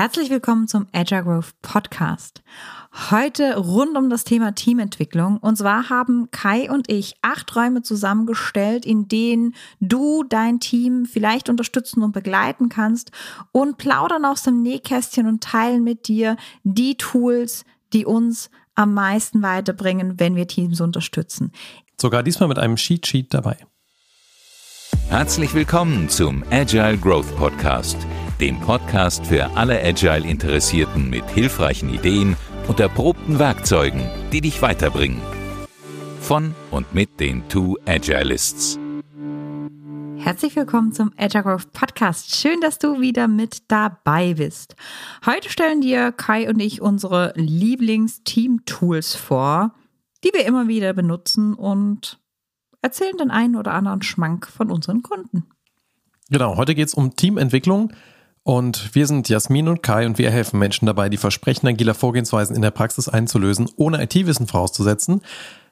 Herzlich willkommen zum Agile Growth Podcast. Heute rund um das Thema Teamentwicklung. Und zwar haben Kai und ich acht Räume zusammengestellt, in denen du dein Team vielleicht unterstützen und begleiten kannst und plaudern aus dem Nähkästchen und teilen mit dir die Tools, die uns am meisten weiterbringen, wenn wir Teams unterstützen. Sogar diesmal mit einem Cheat Sheet dabei. Herzlich willkommen zum Agile Growth Podcast dem Podcast für alle Agile-Interessierten mit hilfreichen Ideen und erprobten Werkzeugen, die dich weiterbringen. Von und mit den Two Agilists. Herzlich willkommen zum Agile Growth Podcast. Schön, dass du wieder mit dabei bist. Heute stellen dir Kai und ich unsere Lieblings-Team-Tools vor, die wir immer wieder benutzen und erzählen den einen oder anderen Schmank von unseren Kunden. Genau, heute geht es um Teamentwicklung. Und wir sind Jasmin und Kai und wir helfen Menschen dabei, die Versprechen agiler Vorgehensweisen in der Praxis einzulösen, ohne IT-Wissen vorauszusetzen.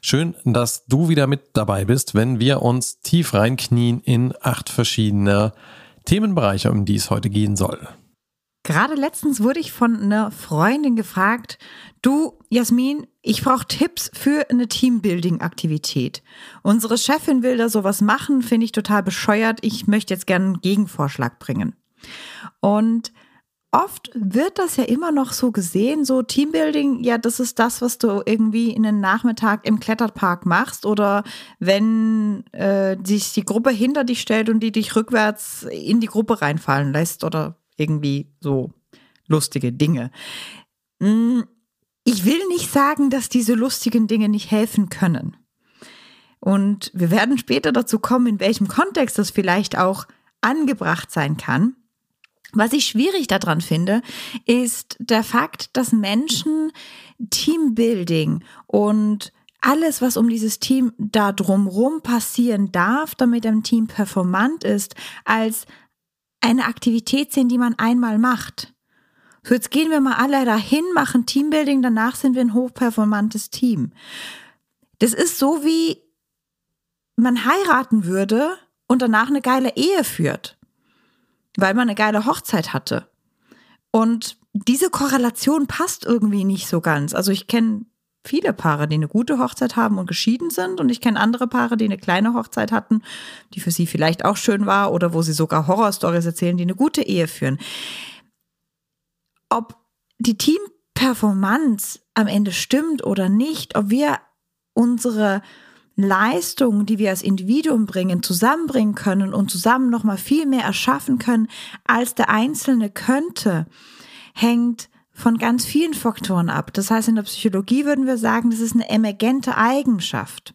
Schön, dass du wieder mit dabei bist, wenn wir uns tief reinknien in acht verschiedene Themenbereiche, um die es heute gehen soll. Gerade letztens wurde ich von einer Freundin gefragt, du Jasmin, ich brauche Tipps für eine Teambuilding-Aktivität. Unsere Chefin will da sowas machen, finde ich total bescheuert. Ich möchte jetzt gerne einen Gegenvorschlag bringen. Und oft wird das ja immer noch so gesehen, so Teambuilding, ja, das ist das, was du irgendwie in den Nachmittag im Kletterpark machst oder wenn äh, sich die Gruppe hinter dich stellt und die dich rückwärts in die Gruppe reinfallen lässt oder irgendwie so lustige Dinge. Hm, ich will nicht sagen, dass diese lustigen Dinge nicht helfen können. Und wir werden später dazu kommen, in welchem Kontext das vielleicht auch angebracht sein kann. Was ich schwierig daran finde, ist der Fakt, dass Menschen Teambuilding und alles, was um dieses Team da drumrum passieren darf, damit ein Team performant ist, als eine Aktivität sehen, die man einmal macht. So, jetzt gehen wir mal alle dahin, machen Teambuilding, danach sind wir ein hochperformantes Team. Das ist so wie man heiraten würde und danach eine geile Ehe führt weil man eine geile Hochzeit hatte. Und diese Korrelation passt irgendwie nicht so ganz. Also ich kenne viele Paare, die eine gute Hochzeit haben und geschieden sind. Und ich kenne andere Paare, die eine kleine Hochzeit hatten, die für sie vielleicht auch schön war oder wo sie sogar Horrorstories erzählen, die eine gute Ehe führen. Ob die Teamperformance am Ende stimmt oder nicht, ob wir unsere Leistungen, die wir als Individuum bringen, zusammenbringen können und zusammen noch mal viel mehr erschaffen können, als der Einzelne könnte, hängt von ganz vielen Faktoren ab. Das heißt, in der Psychologie würden wir sagen, das ist eine emergente Eigenschaft.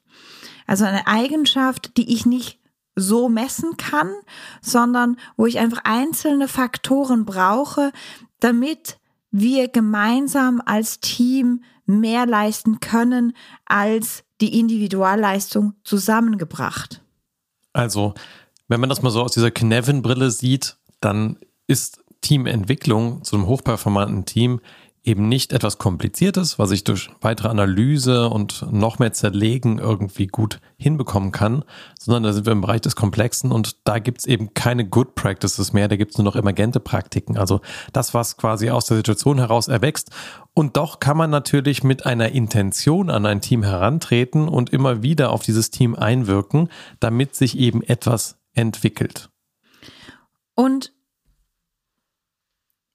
Also eine Eigenschaft, die ich nicht so messen kann, sondern wo ich einfach einzelne Faktoren brauche, damit wir gemeinsam als Team mehr leisten können als die Individualleistung zusammengebracht. Also, wenn man das mal so aus dieser Knevin-Brille sieht, dann ist Teamentwicklung zu einem hochperformanten Team eben nicht etwas Kompliziertes, was ich durch weitere Analyse und noch mehr Zerlegen irgendwie gut hinbekommen kann, sondern da sind wir im Bereich des Komplexen und da gibt's eben keine Good Practices mehr, da gibt's nur noch emergente Praktiken, also das, was quasi aus der Situation heraus erwächst. Und doch kann man natürlich mit einer Intention an ein Team herantreten und immer wieder auf dieses Team einwirken, damit sich eben etwas entwickelt. Und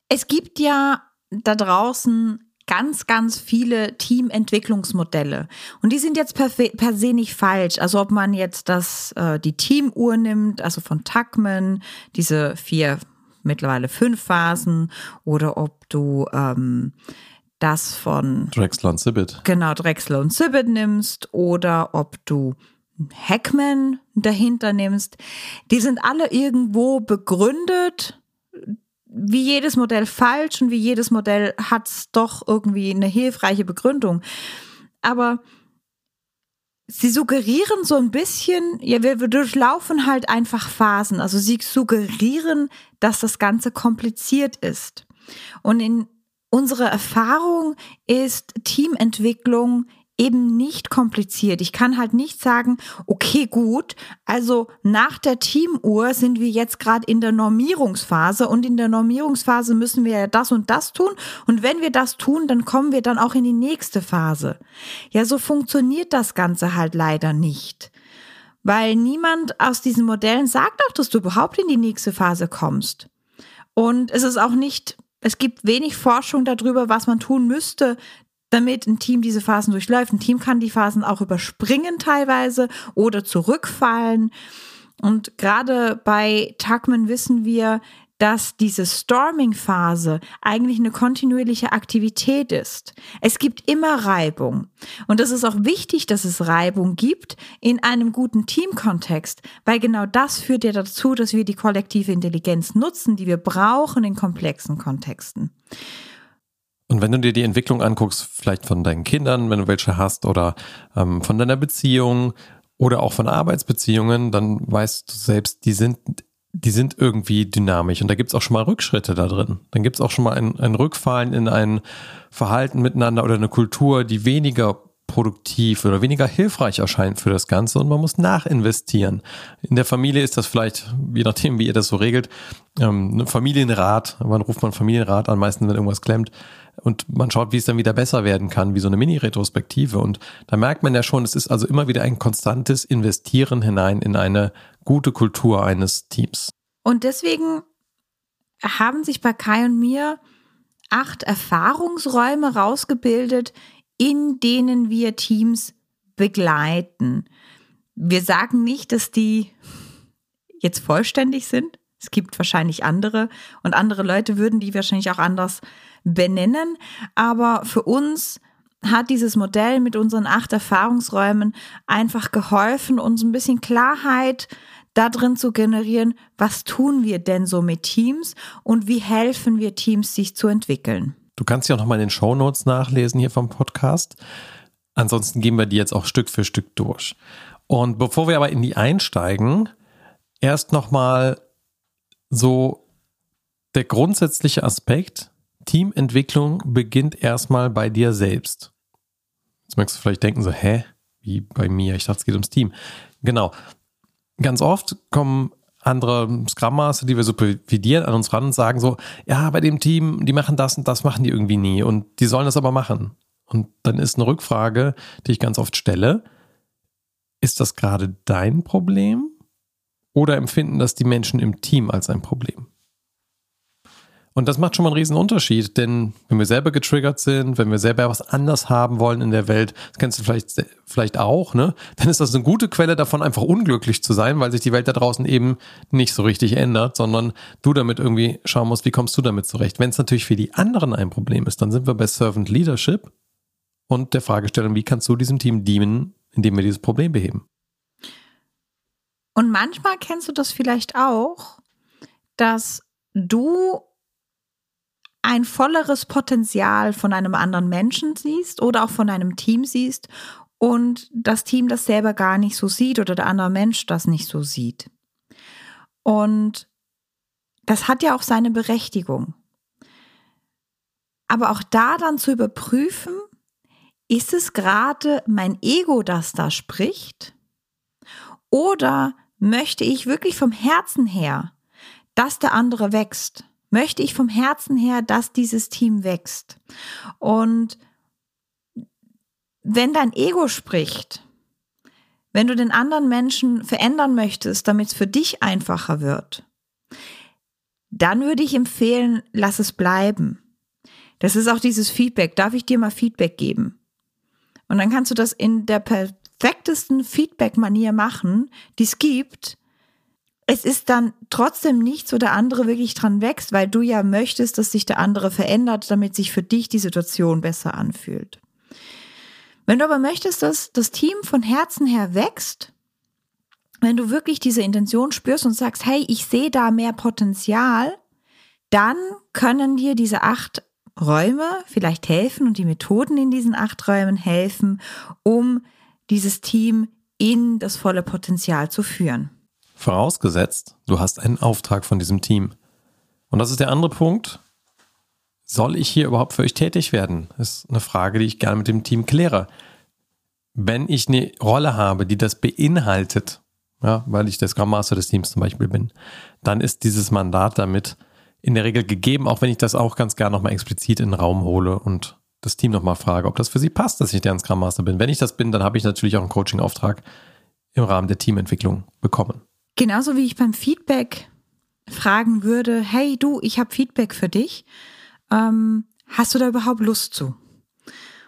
es gibt ja da draußen ganz, ganz viele Teamentwicklungsmodelle. Und die sind jetzt per, per se nicht falsch. Also ob man jetzt das, äh, die Teamuhr nimmt, also von Tuckman, diese vier, mittlerweile fünf Phasen, oder ob du ähm, das von Drexler und Sibbett. Genau, Drexler und Sibbett nimmst, oder ob du Hackman dahinter nimmst. Die sind alle irgendwo begründet wie jedes Modell falsch und wie jedes Modell hat es doch irgendwie eine hilfreiche Begründung. Aber sie suggerieren so ein bisschen, ja, wir, wir durchlaufen halt einfach Phasen. Also sie suggerieren, dass das Ganze kompliziert ist. Und in unserer Erfahrung ist Teamentwicklung eben nicht kompliziert. Ich kann halt nicht sagen, okay, gut, also nach der Teamuhr sind wir jetzt gerade in der Normierungsphase und in der Normierungsphase müssen wir ja das und das tun und wenn wir das tun, dann kommen wir dann auch in die nächste Phase. Ja, so funktioniert das Ganze halt leider nicht. Weil niemand aus diesen Modellen sagt auch, dass du überhaupt in die nächste Phase kommst. Und es ist auch nicht es gibt wenig Forschung darüber, was man tun müsste, damit ein Team diese Phasen durchläuft. Ein Team kann die Phasen auch überspringen teilweise oder zurückfallen. Und gerade bei Tuckman wissen wir, dass diese Storming-Phase eigentlich eine kontinuierliche Aktivität ist. Es gibt immer Reibung. Und es ist auch wichtig, dass es Reibung gibt in einem guten Teamkontext, weil genau das führt ja dazu, dass wir die kollektive Intelligenz nutzen, die wir brauchen in komplexen Kontexten. Und wenn du dir die Entwicklung anguckst, vielleicht von deinen Kindern, wenn du welche hast, oder ähm, von deiner Beziehung oder auch von Arbeitsbeziehungen, dann weißt du selbst, die sind die sind irgendwie dynamisch und da gibt es auch schon mal Rückschritte da drin. Dann gibt es auch schon mal ein, ein Rückfallen in ein Verhalten miteinander oder eine Kultur, die weniger produktiv oder weniger hilfreich erscheint für das Ganze und man muss nachinvestieren. In der Familie ist das vielleicht, je nachdem, wie ihr das so regelt, ähm, ein Familienrat. Wann ruft man Familienrat an? Meistens, wenn irgendwas klemmt. Und man schaut, wie es dann wieder besser werden kann, wie so eine Mini-Retrospektive. Und da merkt man ja schon, es ist also immer wieder ein konstantes Investieren hinein in eine gute Kultur eines Teams. Und deswegen haben sich bei Kai und mir acht Erfahrungsräume rausgebildet, in denen wir Teams begleiten. Wir sagen nicht, dass die jetzt vollständig sind. Es gibt wahrscheinlich andere und andere Leute würden die wahrscheinlich auch anders benennen. Aber für uns hat dieses Modell mit unseren acht Erfahrungsräumen einfach geholfen, uns ein bisschen Klarheit da drin zu generieren, was tun wir denn so mit Teams und wie helfen wir Teams, sich zu entwickeln. Du kannst ja auch nochmal in den Show Notes nachlesen hier vom Podcast. Ansonsten gehen wir die jetzt auch Stück für Stück durch. Und bevor wir aber in die einsteigen, erst nochmal so der grundsätzliche Aspekt, Teamentwicklung beginnt erstmal bei dir selbst. Jetzt magst du vielleicht denken so, hä, wie bei mir? Ich dachte, es geht ums Team. Genau ganz oft kommen andere Scrum Master, die wir supervidieren, an uns ran und sagen so, ja, bei dem Team, die machen das und das machen die irgendwie nie und die sollen das aber machen. Und dann ist eine Rückfrage, die ich ganz oft stelle, ist das gerade dein Problem oder empfinden das die Menschen im Team als ein Problem? Und das macht schon mal einen riesen Unterschied, denn wenn wir selber getriggert sind, wenn wir selber was anders haben wollen in der Welt, das kennst du vielleicht, vielleicht auch, ne? Dann ist das eine gute Quelle davon, einfach unglücklich zu sein, weil sich die Welt da draußen eben nicht so richtig ändert, sondern du damit irgendwie schauen musst, wie kommst du damit zurecht. Wenn es natürlich für die anderen ein Problem ist, dann sind wir bei Servant Leadership und der Fragestellung, wie kannst du diesem Team dienen, indem wir dieses Problem beheben? Und manchmal kennst du das vielleicht auch, dass du ein volleres Potenzial von einem anderen Menschen siehst oder auch von einem Team siehst und das Team das selber gar nicht so sieht oder der andere Mensch das nicht so sieht. Und das hat ja auch seine Berechtigung. Aber auch da dann zu überprüfen, ist es gerade mein Ego, das da spricht? Oder möchte ich wirklich vom Herzen her, dass der andere wächst? Möchte ich vom Herzen her, dass dieses Team wächst. Und wenn dein Ego spricht, wenn du den anderen Menschen verändern möchtest, damit es für dich einfacher wird, dann würde ich empfehlen, lass es bleiben. Das ist auch dieses Feedback. Darf ich dir mal Feedback geben? Und dann kannst du das in der perfektesten Feedback-Manier machen, die es gibt, es ist dann trotzdem nicht so, der andere wirklich dran wächst, weil du ja möchtest, dass sich der andere verändert, damit sich für dich die Situation besser anfühlt. Wenn du aber möchtest, dass das Team von Herzen her wächst, wenn du wirklich diese Intention spürst und sagst, hey, ich sehe da mehr Potenzial, dann können dir diese acht Räume vielleicht helfen und die Methoden in diesen acht Räumen helfen, um dieses Team in das volle Potenzial zu führen. Vorausgesetzt, du hast einen Auftrag von diesem Team. Und das ist der andere Punkt. Soll ich hier überhaupt für euch tätig werden? Ist eine Frage, die ich gerne mit dem Team kläre. wenn ich eine Rolle habe, die das beinhaltet, ja, weil ich der Scrum Master des Teams zum Beispiel bin, dann ist dieses Mandat damit in der Regel gegeben, auch wenn ich das auch ganz gerne nochmal explizit in den Raum hole und das Team nochmal frage, ob das für sie passt, dass ich deren Scrum Master bin. Wenn ich das bin, dann habe ich natürlich auch einen Coaching-Auftrag im Rahmen der Teamentwicklung bekommen. Genauso wie ich beim Feedback fragen würde, hey du, ich habe Feedback für dich. Ähm, hast du da überhaupt Lust zu?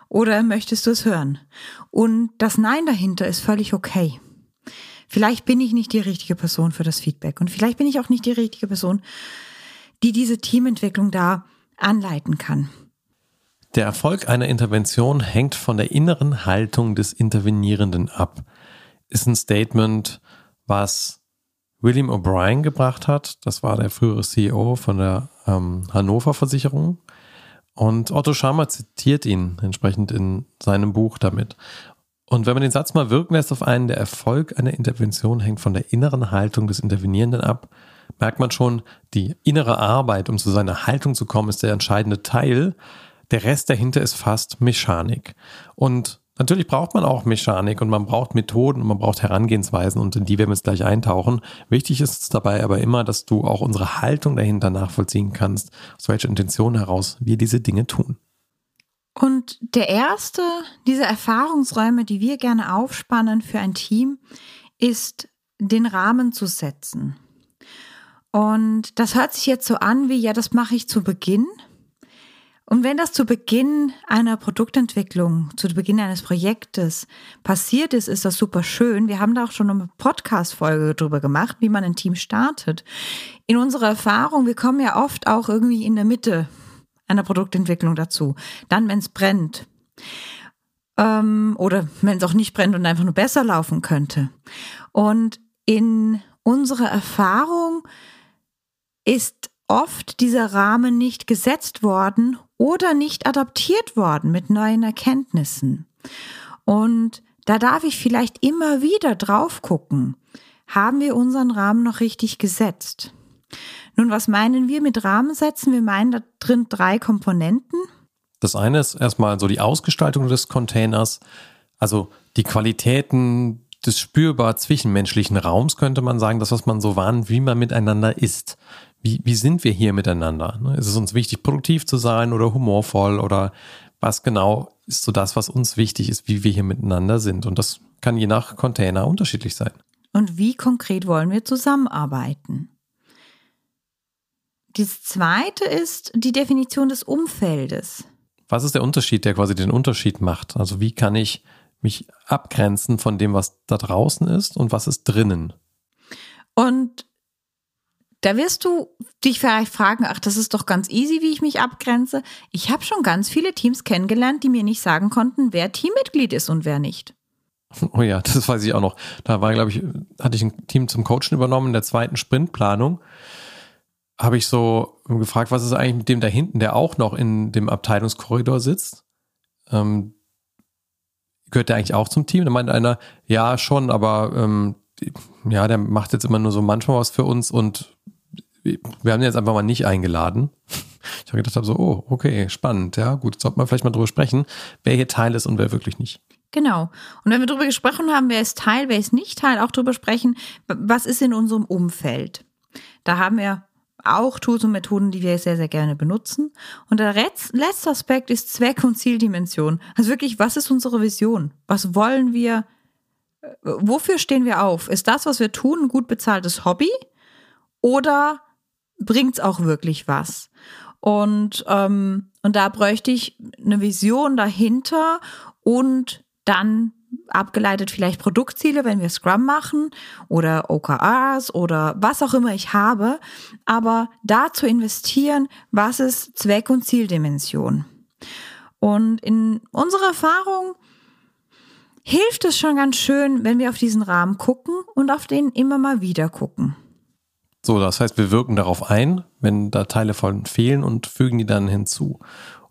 Oder möchtest du es hören? Und das Nein dahinter ist völlig okay. Vielleicht bin ich nicht die richtige Person für das Feedback und vielleicht bin ich auch nicht die richtige Person, die diese Teamentwicklung da anleiten kann. Der Erfolg einer Intervention hängt von der inneren Haltung des Intervenierenden ab. Ist ein Statement, was William O'Brien gebracht hat. Das war der frühere CEO von der ähm, Hannover Versicherung. Und Otto Scharmer zitiert ihn entsprechend in seinem Buch damit. Und wenn man den Satz mal wirken lässt auf einen, der Erfolg einer Intervention hängt von der inneren Haltung des Intervenierenden ab, merkt man schon, die innere Arbeit, um zu seiner Haltung zu kommen, ist der entscheidende Teil. Der Rest dahinter ist fast Mechanik. Und Natürlich braucht man auch Mechanik und man braucht Methoden und man braucht Herangehensweisen und in die werden wir jetzt gleich eintauchen. Wichtig ist dabei aber immer, dass du auch unsere Haltung dahinter nachvollziehen kannst, aus welcher Intention heraus wir diese Dinge tun. Und der erste dieser Erfahrungsräume, die wir gerne aufspannen für ein Team, ist den Rahmen zu setzen. Und das hört sich jetzt so an wie, ja, das mache ich zu Beginn. Und wenn das zu Beginn einer Produktentwicklung, zu Beginn eines Projektes passiert ist, ist das super schön. Wir haben da auch schon eine Podcast-Folge drüber gemacht, wie man ein Team startet. In unserer Erfahrung, wir kommen ja oft auch irgendwie in der Mitte einer Produktentwicklung dazu. Dann, wenn es brennt. Ähm, oder wenn es auch nicht brennt und einfach nur besser laufen könnte. Und in unserer Erfahrung ist oft dieser Rahmen nicht gesetzt worden oder nicht adaptiert worden mit neuen Erkenntnissen. Und da darf ich vielleicht immer wieder drauf gucken. Haben wir unseren Rahmen noch richtig gesetzt? Nun, was meinen wir mit Rahmen setzen? Wir meinen da drin drei Komponenten. Das eine ist erstmal so die Ausgestaltung des Containers, also die Qualitäten des spürbar zwischenmenschlichen Raums, könnte man sagen, das, was man so wahrnimmt, wie man miteinander ist wie, wie sind wir hier miteinander? Ne? Ist es uns wichtig, produktiv zu sein oder humorvoll oder was genau ist so das, was uns wichtig ist, wie wir hier miteinander sind? Und das kann je nach Container unterschiedlich sein. Und wie konkret wollen wir zusammenarbeiten? Das zweite ist die Definition des Umfeldes. Was ist der Unterschied, der quasi den Unterschied macht? Also wie kann ich mich abgrenzen von dem, was da draußen ist und was ist drinnen? Und da wirst du dich vielleicht fragen, ach, das ist doch ganz easy, wie ich mich abgrenze. Ich habe schon ganz viele Teams kennengelernt, die mir nicht sagen konnten, wer Teammitglied ist und wer nicht. Oh ja, das weiß ich auch noch. Da war, glaube ich, hatte ich ein Team zum Coachen übernommen in der zweiten Sprintplanung. Habe ich so gefragt, was ist eigentlich mit dem da hinten, der auch noch in dem Abteilungskorridor sitzt? Ähm, gehört der eigentlich auch zum Team? Da meinte einer, ja, schon, aber ähm, ja, der macht jetzt immer nur so manchmal was für uns und wir haben ihn jetzt einfach mal nicht eingeladen. Ich habe gedacht, so, oh, okay, spannend, ja, gut, sollte man vielleicht mal drüber sprechen, wer hier Teil ist und wer wirklich nicht. Genau. Und wenn wir darüber gesprochen haben, wer ist Teil, wer ist nicht Teil, auch darüber sprechen, was ist in unserem Umfeld. Da haben wir auch Tools und Methoden, die wir sehr, sehr gerne benutzen. Und der letzte Aspekt ist Zweck- und Zieldimension. Also wirklich, was ist unsere Vision? Was wollen wir? Äh, wofür stehen wir auf? Ist das, was wir tun, ein gut bezahltes Hobby? Oder bringt es auch wirklich was? Und, ähm, und da bräuchte ich eine Vision dahinter und dann abgeleitet vielleicht Produktziele, wenn wir Scrum machen oder OKRs oder was auch immer ich habe, aber da zu investieren, was ist Zweck- und Zieldimension. Und in unserer Erfahrung hilft es schon ganz schön, wenn wir auf diesen Rahmen gucken und auf den immer mal wieder gucken. So, das heißt, wir wirken darauf ein, wenn da Teile von fehlen und fügen die dann hinzu.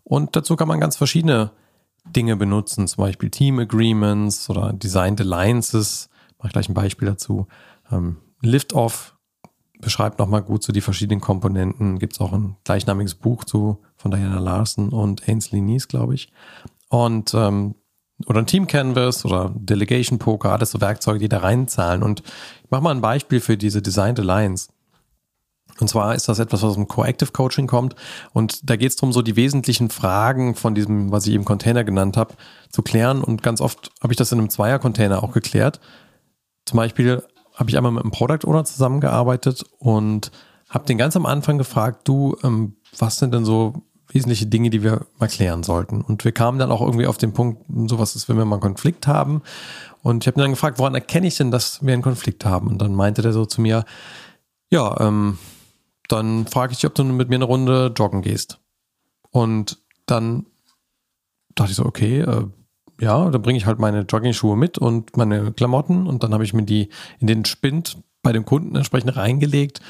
Und dazu kann man ganz verschiedene Dinge benutzen, zum Beispiel Team Agreements oder Designed Alliances. Ich mache gleich ein Beispiel dazu. Ähm, Lift-Off beschreibt nochmal gut so die verschiedenen Komponenten. Gibt es auch ein gleichnamiges Buch zu von Diana Larsen und Ainsley Nies, glaube ich. Und ähm, oder ein Team Canvas oder Delegation Poker, alles so Werkzeuge, die da reinzahlen. Und ich mache mal ein Beispiel für diese Designed Alliance. Und zwar ist das etwas, was dem Coactive Coaching kommt. Und da geht es darum, so die wesentlichen Fragen von diesem, was ich eben Container genannt habe, zu klären. Und ganz oft habe ich das in einem Zweier-Container auch geklärt. Zum Beispiel habe ich einmal mit einem Product Owner zusammengearbeitet und habe den ganz am Anfang gefragt, du, ähm, was sind denn so wesentliche Dinge, die wir mal klären sollten? Und wir kamen dann auch irgendwie auf den Punkt, sowas ist, wenn wir mal einen Konflikt haben. Und ich habe dann gefragt, woran erkenne ich denn, dass wir einen Konflikt haben? Und dann meinte der so zu mir, ja, ähm, dann frage ich dich, ob du mit mir eine Runde joggen gehst. Und dann dachte ich so, okay, äh, ja, dann bringe ich halt meine Jogging-Schuhe mit und meine Klamotten und dann habe ich mir die in den Spind bei dem Kunden entsprechend reingelegt.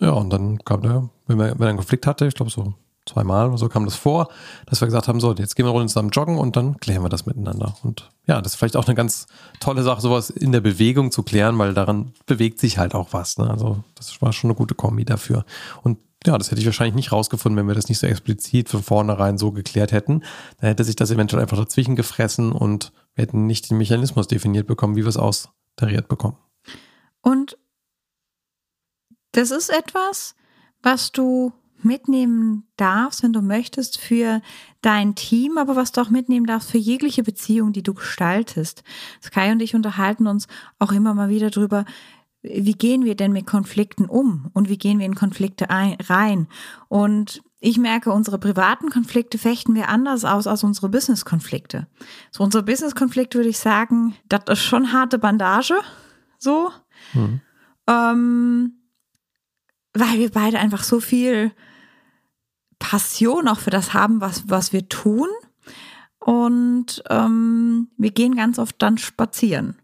Ja, und dann kam der, wenn, er einen Konflikt hatte, ich glaube so zweimal oder so kam das vor, dass wir gesagt haben, so, jetzt gehen wir Runde zusammen joggen und dann klären wir das miteinander. Und ja, das ist vielleicht auch eine ganz tolle Sache, sowas in der Bewegung zu klären, weil daran bewegt sich halt auch was. Ne? Also das war schon eine gute Kombi dafür. Und ja, das hätte ich wahrscheinlich nicht rausgefunden, wenn wir das nicht so explizit von vornherein so geklärt hätten. Dann hätte sich das eventuell einfach dazwischen gefressen und wir hätten nicht den Mechanismus definiert bekommen, wie wir es austariert bekommen. Und das ist etwas, was du mitnehmen darfst, wenn du möchtest, für dein Team, aber was du auch mitnehmen darfst für jegliche Beziehung, die du gestaltest. Sky und ich unterhalten uns auch immer mal wieder drüber, wie gehen wir denn mit Konflikten um und wie gehen wir in Konflikte ein, rein. Und ich merke, unsere privaten Konflikte fechten wir anders aus als unsere Business-Konflikte. So unsere Business-Konflikte würde ich sagen, das ist schon harte Bandage, so, mhm. ähm, weil wir beide einfach so viel Passion auch für das haben, was, was wir tun. Und ähm, wir gehen ganz oft dann spazieren.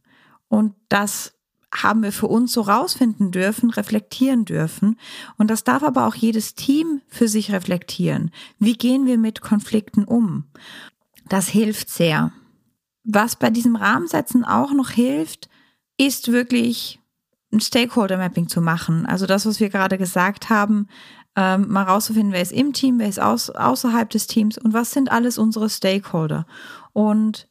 Und das haben wir für uns so rausfinden dürfen, reflektieren dürfen. Und das darf aber auch jedes Team für sich reflektieren. Wie gehen wir mit Konflikten um? Das hilft sehr. Was bei diesem Rahmensetzen auch noch hilft, ist wirklich ein Stakeholder Mapping zu machen. Also das, was wir gerade gesagt haben, ähm, mal rauszufinden, wer ist im Team, wer ist aus, außerhalb des Teams und was sind alles unsere Stakeholder. Und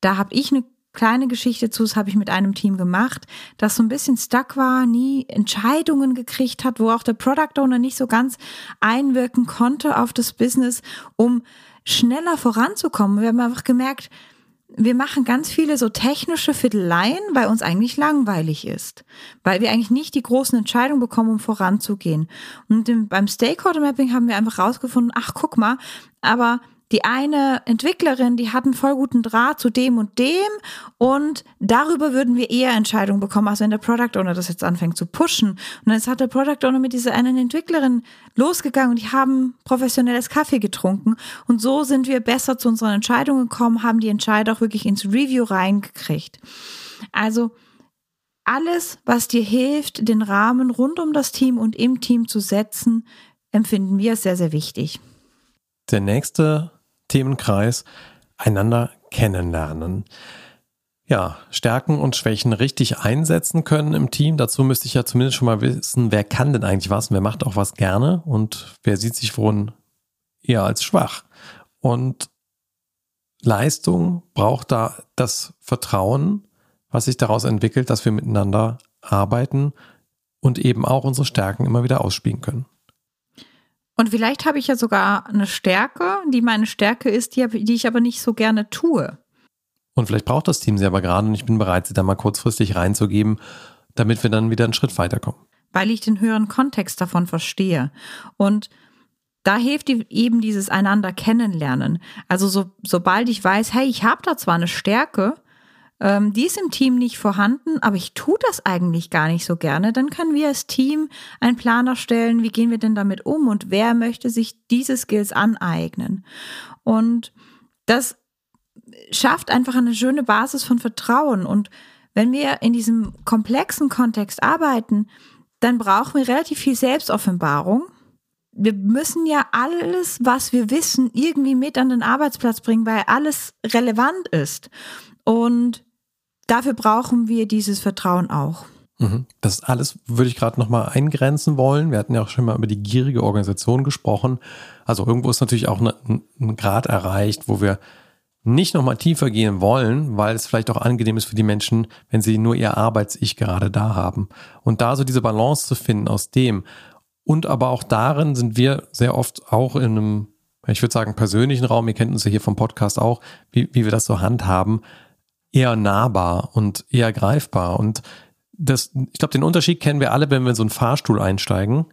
da habe ich eine kleine Geschichte zu, das habe ich mit einem Team gemacht, das so ein bisschen stuck war, nie Entscheidungen gekriegt hat, wo auch der Product Owner nicht so ganz einwirken konnte auf das Business, um schneller voranzukommen. Wir haben einfach gemerkt, wir machen ganz viele so technische Fiddleien, weil uns eigentlich langweilig ist, weil wir eigentlich nicht die großen Entscheidungen bekommen, um voranzugehen. Und beim Stakeholder Mapping haben wir einfach rausgefunden, ach guck mal, aber die eine Entwicklerin, die hat einen voll guten Draht zu dem und dem und darüber würden wir eher Entscheidungen bekommen, als wenn der Product Owner das jetzt anfängt zu pushen. Und jetzt hat der Product Owner mit dieser einen Entwicklerin losgegangen und die haben professionelles Kaffee getrunken und so sind wir besser zu unseren Entscheidungen gekommen, haben die Entscheider auch wirklich ins Review reingekriegt. Also alles, was dir hilft, den Rahmen rund um das Team und im Team zu setzen, empfinden wir sehr, sehr wichtig. Der nächste Themenkreis einander kennenlernen. Ja, Stärken und Schwächen richtig einsetzen können im Team. Dazu müsste ich ja zumindest schon mal wissen, wer kann denn eigentlich was und wer macht auch was gerne und wer sieht sich wohl eher als schwach. Und Leistung braucht da das Vertrauen, was sich daraus entwickelt, dass wir miteinander arbeiten und eben auch unsere Stärken immer wieder ausspielen können. Und vielleicht habe ich ja sogar eine Stärke, die meine Stärke ist, die, die ich aber nicht so gerne tue. Und vielleicht braucht das Team sie aber gerade und ich bin bereit, sie da mal kurzfristig reinzugeben, damit wir dann wieder einen Schritt weiterkommen. Weil ich den höheren Kontext davon verstehe. Und da hilft eben dieses einander kennenlernen. Also so, sobald ich weiß, hey, ich habe da zwar eine Stärke, ähm, die ist im Team nicht vorhanden, aber ich tue das eigentlich gar nicht so gerne, dann können wir als Team einen Plan erstellen, wie gehen wir denn damit um und wer möchte sich diese Skills aneignen. Und das schafft einfach eine schöne Basis von Vertrauen. Und wenn wir in diesem komplexen Kontext arbeiten, dann brauchen wir relativ viel Selbstoffenbarung. Wir müssen ja alles, was wir wissen, irgendwie mit an den Arbeitsplatz bringen, weil alles relevant ist. Und dafür brauchen wir dieses Vertrauen auch. Mhm. Das alles würde ich gerade nochmal eingrenzen wollen. Wir hatten ja auch schon mal über die gierige Organisation gesprochen. Also irgendwo ist natürlich auch eine, ein Grad erreicht, wo wir nicht nochmal tiefer gehen wollen, weil es vielleicht auch angenehm ist für die Menschen, wenn sie nur ihr Arbeits-Ich gerade da haben. Und da so diese Balance zu finden aus dem. Und aber auch darin sind wir sehr oft auch in einem, ich würde sagen, persönlichen Raum, ihr kennt uns ja hier vom Podcast auch, wie, wie wir das so handhaben, eher nahbar und eher greifbar. Und das, ich glaube, den Unterschied kennen wir alle, wenn wir in so einen Fahrstuhl einsteigen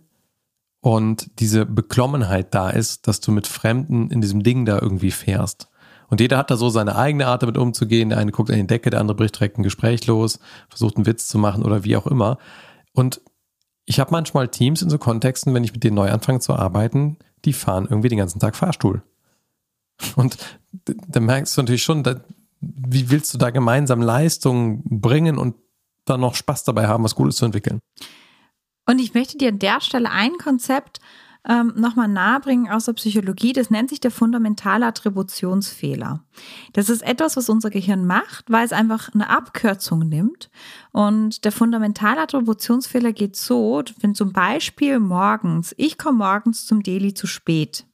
und diese Beklommenheit da ist, dass du mit Fremden in diesem Ding da irgendwie fährst. Und jeder hat da so seine eigene Art damit umzugehen. Der eine guckt an die Decke, der andere bricht direkt ein Gespräch los, versucht einen Witz zu machen oder wie auch immer. Und ich habe manchmal Teams in so Kontexten, wenn ich mit denen neu anfange zu arbeiten, die fahren irgendwie den ganzen Tag Fahrstuhl. Und da merkst du natürlich schon, wie willst du da gemeinsam Leistungen bringen und dann noch Spaß dabei haben, was Gutes zu entwickeln? Und ich möchte dir an der Stelle ein Konzept ähm, nochmal nahebringen aus der Psychologie. Das nennt sich der fundamentale Attributionsfehler. Das ist etwas, was unser Gehirn macht, weil es einfach eine Abkürzung nimmt. Und der fundamentale Attributionsfehler geht so, wenn zum Beispiel morgens, ich komme morgens zum Daily zu spät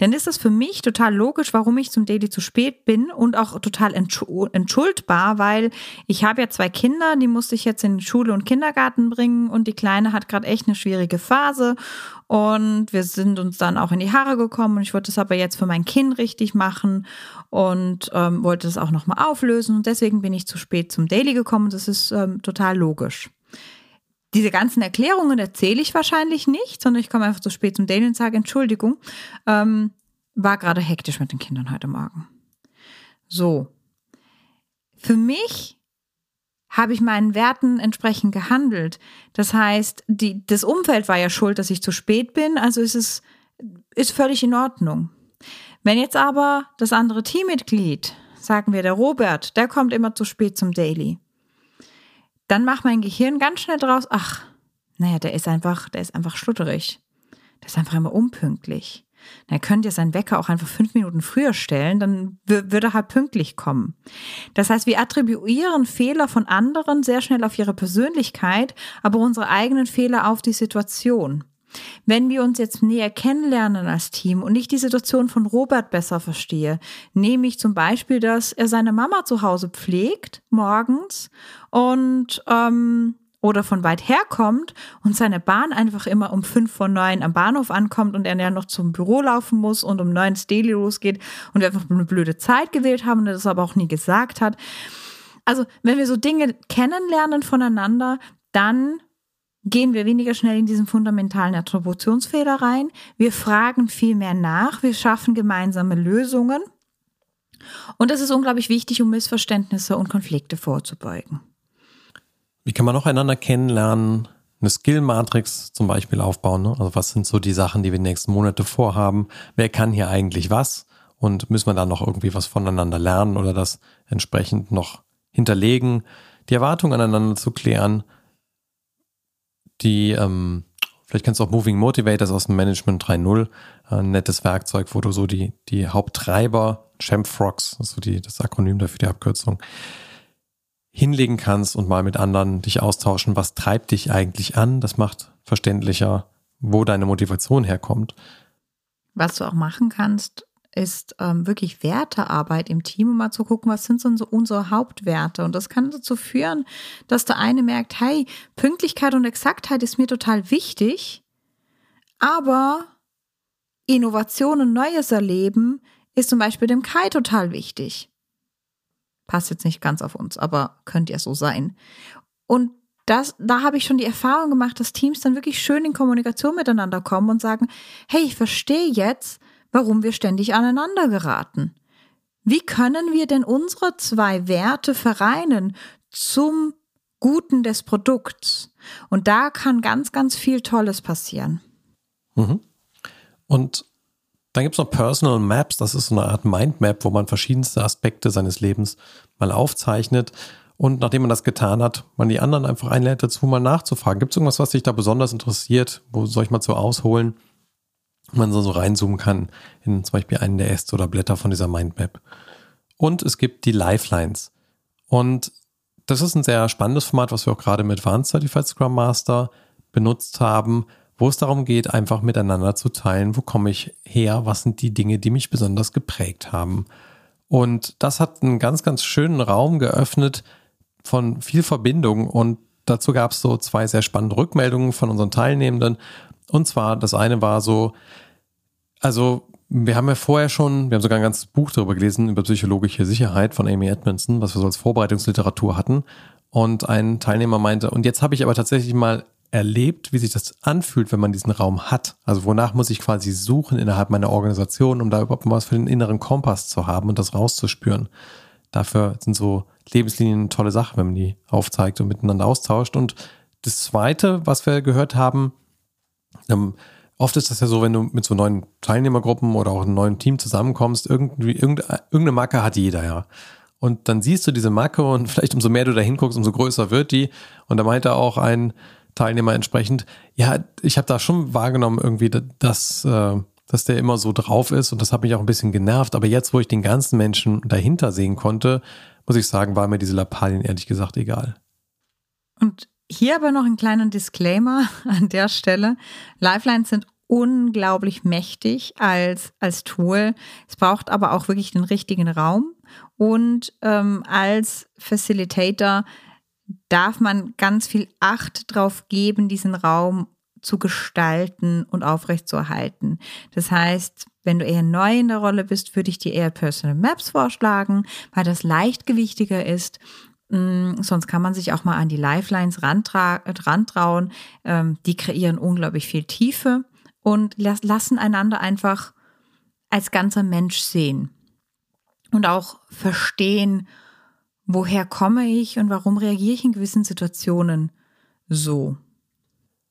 dann ist das für mich total logisch, warum ich zum Daily zu spät bin und auch total entschuldbar, weil ich habe ja zwei Kinder, die musste ich jetzt in Schule und Kindergarten bringen und die Kleine hat gerade echt eine schwierige Phase und wir sind uns dann auch in die Haare gekommen und ich wollte es aber jetzt für mein Kind richtig machen und ähm, wollte es auch nochmal auflösen und deswegen bin ich zu spät zum Daily gekommen. Das ist ähm, total logisch. Diese ganzen Erklärungen erzähle ich wahrscheinlich nicht, sondern ich komme einfach zu spät zum Daily und sage, Entschuldigung, ähm, war gerade hektisch mit den Kindern heute Morgen. So. Für mich habe ich meinen Werten entsprechend gehandelt. Das heißt, die, das Umfeld war ja schuld, dass ich zu spät bin, also ist es ist völlig in Ordnung. Wenn jetzt aber das andere Teammitglied, sagen wir der Robert, der kommt immer zu spät zum Daily, dann macht mein Gehirn ganz schnell draus, ach, naja, der ist einfach, der ist einfach schludderig. Der ist einfach immer unpünktlich. Na, er könnte ja seinen Wecker auch einfach fünf Minuten früher stellen, dann würde er halt pünktlich kommen. Das heißt, wir attribuieren Fehler von anderen sehr schnell auf ihre Persönlichkeit, aber unsere eigenen Fehler auf die Situation. Wenn wir uns jetzt näher kennenlernen als Team und ich die Situation von Robert besser verstehe, nehme ich zum Beispiel, dass er seine Mama zu Hause pflegt morgens und ähm, oder von weit her kommt und seine Bahn einfach immer um fünf vor neun am Bahnhof ankommt und er ja noch zum Büro laufen muss und um neun ins Daily losgeht und wir einfach eine blöde Zeit gewählt haben und er das aber auch nie gesagt hat. Also, wenn wir so Dinge kennenlernen voneinander, dann gehen wir weniger schnell in diesen fundamentalen Attributionsfehler rein. Wir fragen viel mehr nach. Wir schaffen gemeinsame Lösungen. Und das ist unglaublich wichtig, um Missverständnisse und Konflikte vorzubeugen. Wie kann man noch einander kennenlernen? Eine Skill-Matrix zum Beispiel aufbauen. Ne? Also was sind so die Sachen, die wir die nächsten Monate vorhaben? Wer kann hier eigentlich was? Und müssen wir da noch irgendwie was voneinander lernen oder das entsprechend noch hinterlegen? Die Erwartungen aneinander zu klären die, ähm, vielleicht kennst du auch Moving Motivators aus dem Management 3.0, ein nettes Werkzeug, wo du so die, die Haupttreiber, Champfrogs, das ist so die, das Akronym dafür, die Abkürzung, hinlegen kannst und mal mit anderen dich austauschen, was treibt dich eigentlich an. Das macht verständlicher, wo deine Motivation herkommt. Was du auch machen kannst, ist ähm, wirklich Wertearbeit im Team, um mal zu gucken, was sind so unsere Hauptwerte. Und das kann dazu führen, dass der eine merkt, hey, Pünktlichkeit und Exaktheit ist mir total wichtig, aber Innovation und Neues erleben ist zum Beispiel dem Kai total wichtig. Passt jetzt nicht ganz auf uns, aber könnte ja so sein. Und das, da habe ich schon die Erfahrung gemacht, dass Teams dann wirklich schön in Kommunikation miteinander kommen und sagen, hey, ich verstehe jetzt, warum wir ständig aneinander geraten. Wie können wir denn unsere zwei Werte vereinen zum Guten des Produkts? Und da kann ganz, ganz viel Tolles passieren. Mhm. Und dann gibt es noch Personal Maps, das ist so eine Art Mindmap, wo man verschiedenste Aspekte seines Lebens mal aufzeichnet. Und nachdem man das getan hat, man die anderen einfach einlädt dazu, mal nachzufragen. Gibt es irgendwas, was dich da besonders interessiert? Wo soll ich mal zu ausholen? man so, so reinzoomen kann in zum Beispiel einen der Äste oder Blätter von dieser Mindmap. Und es gibt die Lifelines. Und das ist ein sehr spannendes Format, was wir auch gerade mit Advanced Certified Scrum Master benutzt haben, wo es darum geht, einfach miteinander zu teilen, wo komme ich her, was sind die Dinge, die mich besonders geprägt haben, Und das hat einen ganz, ganz schönen Raum geöffnet von viel Verbindung. Und dazu gab es so zwei sehr spannende Rückmeldungen von unseren Teilnehmenden. Und zwar, das eine war so, also wir haben ja vorher schon, wir haben sogar ein ganzes Buch darüber gelesen, über psychologische Sicherheit von Amy Edmondson, was wir so als Vorbereitungsliteratur hatten. Und ein Teilnehmer meinte, und jetzt habe ich aber tatsächlich mal erlebt, wie sich das anfühlt, wenn man diesen Raum hat. Also wonach muss ich quasi suchen innerhalb meiner Organisation, um da überhaupt mal was für den inneren Kompass zu haben und das rauszuspüren. Dafür sind so Lebenslinien eine tolle Sache, wenn man die aufzeigt und miteinander austauscht. Und das Zweite, was wir gehört haben, ähm, oft ist das ja so, wenn du mit so neuen Teilnehmergruppen oder auch einem neuen Team zusammenkommst, irgendwie, irgendeine Marke hat jeder, ja. Und dann siehst du diese Marke und vielleicht umso mehr du da hinguckst, umso größer wird die. Und da meinte auch ein Teilnehmer entsprechend, ja, ich habe da schon wahrgenommen irgendwie, dass, äh, dass der immer so drauf ist und das hat mich auch ein bisschen genervt. Aber jetzt, wo ich den ganzen Menschen dahinter sehen konnte, muss ich sagen, war mir diese Lappalien ehrlich gesagt egal. Und hier aber noch ein kleiner Disclaimer an der Stelle. Lifelines sind unglaublich mächtig als, als Tool. Es braucht aber auch wirklich den richtigen Raum. Und ähm, als Facilitator darf man ganz viel Acht drauf geben, diesen Raum zu gestalten und aufrechtzuerhalten. Das heißt, wenn du eher neu in der Rolle bist, würde ich dir eher Personal Maps vorschlagen, weil das leichtgewichtiger ist Mm, sonst kann man sich auch mal an die Lifelines rantrauen. Ähm, die kreieren unglaublich viel Tiefe und lassen einander einfach als ganzer Mensch sehen und auch verstehen, woher komme ich und warum reagiere ich in gewissen Situationen so.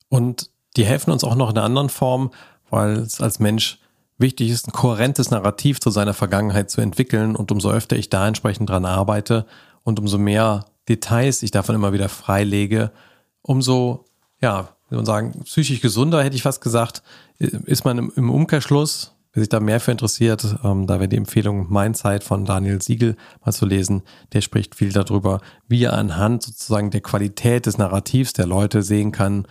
Und die helfen uns auch noch in einer anderen Form, weil es als Mensch wichtig ist, ein kohärentes Narrativ zu seiner Vergangenheit zu entwickeln. Und umso öfter ich da entsprechend dran arbeite, und umso mehr Details ich davon immer wieder freilege, umso, ja, wie man sagen, psychisch gesunder, hätte ich fast gesagt, ist man im, im Umkehrschluss, wer sich da mehr für interessiert, ähm, da wäre die Empfehlung Mindset von Daniel Siegel mal zu lesen. Der spricht viel darüber, wie er anhand sozusagen der Qualität des Narrativs der Leute sehen kann,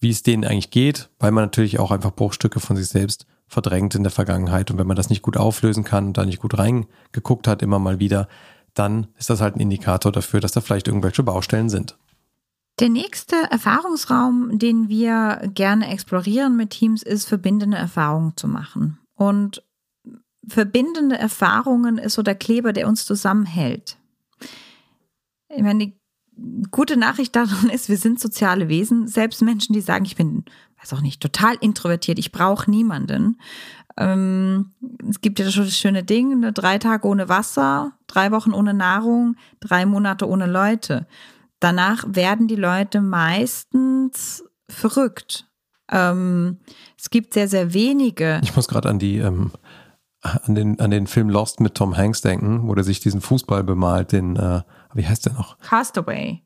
wie es denen eigentlich geht, weil man natürlich auch einfach Bruchstücke von sich selbst verdrängt in der Vergangenheit. Und wenn man das nicht gut auflösen kann da nicht gut reingeguckt hat, immer mal wieder, dann ist das halt ein Indikator dafür, dass da vielleicht irgendwelche Baustellen sind. Der nächste Erfahrungsraum, den wir gerne explorieren mit Teams, ist verbindende Erfahrungen zu machen. Und verbindende Erfahrungen ist so der Kleber, der uns zusammenhält. Ich meine, die gute Nachricht daran ist, wir sind soziale Wesen. Selbst Menschen, die sagen, ich bin, weiß auch nicht, total introvertiert, ich brauche niemanden, ähm, es gibt ja schon das schöne Ding, ne? drei Tage ohne Wasser, drei Wochen ohne Nahrung, drei Monate ohne Leute. Danach werden die Leute meistens verrückt. Ähm, es gibt sehr, sehr wenige. Ich muss gerade an die ähm, an den, an den Film Lost mit Tom Hanks denken, wo der sich diesen Fußball bemalt, den, äh, wie heißt der noch? Castaway.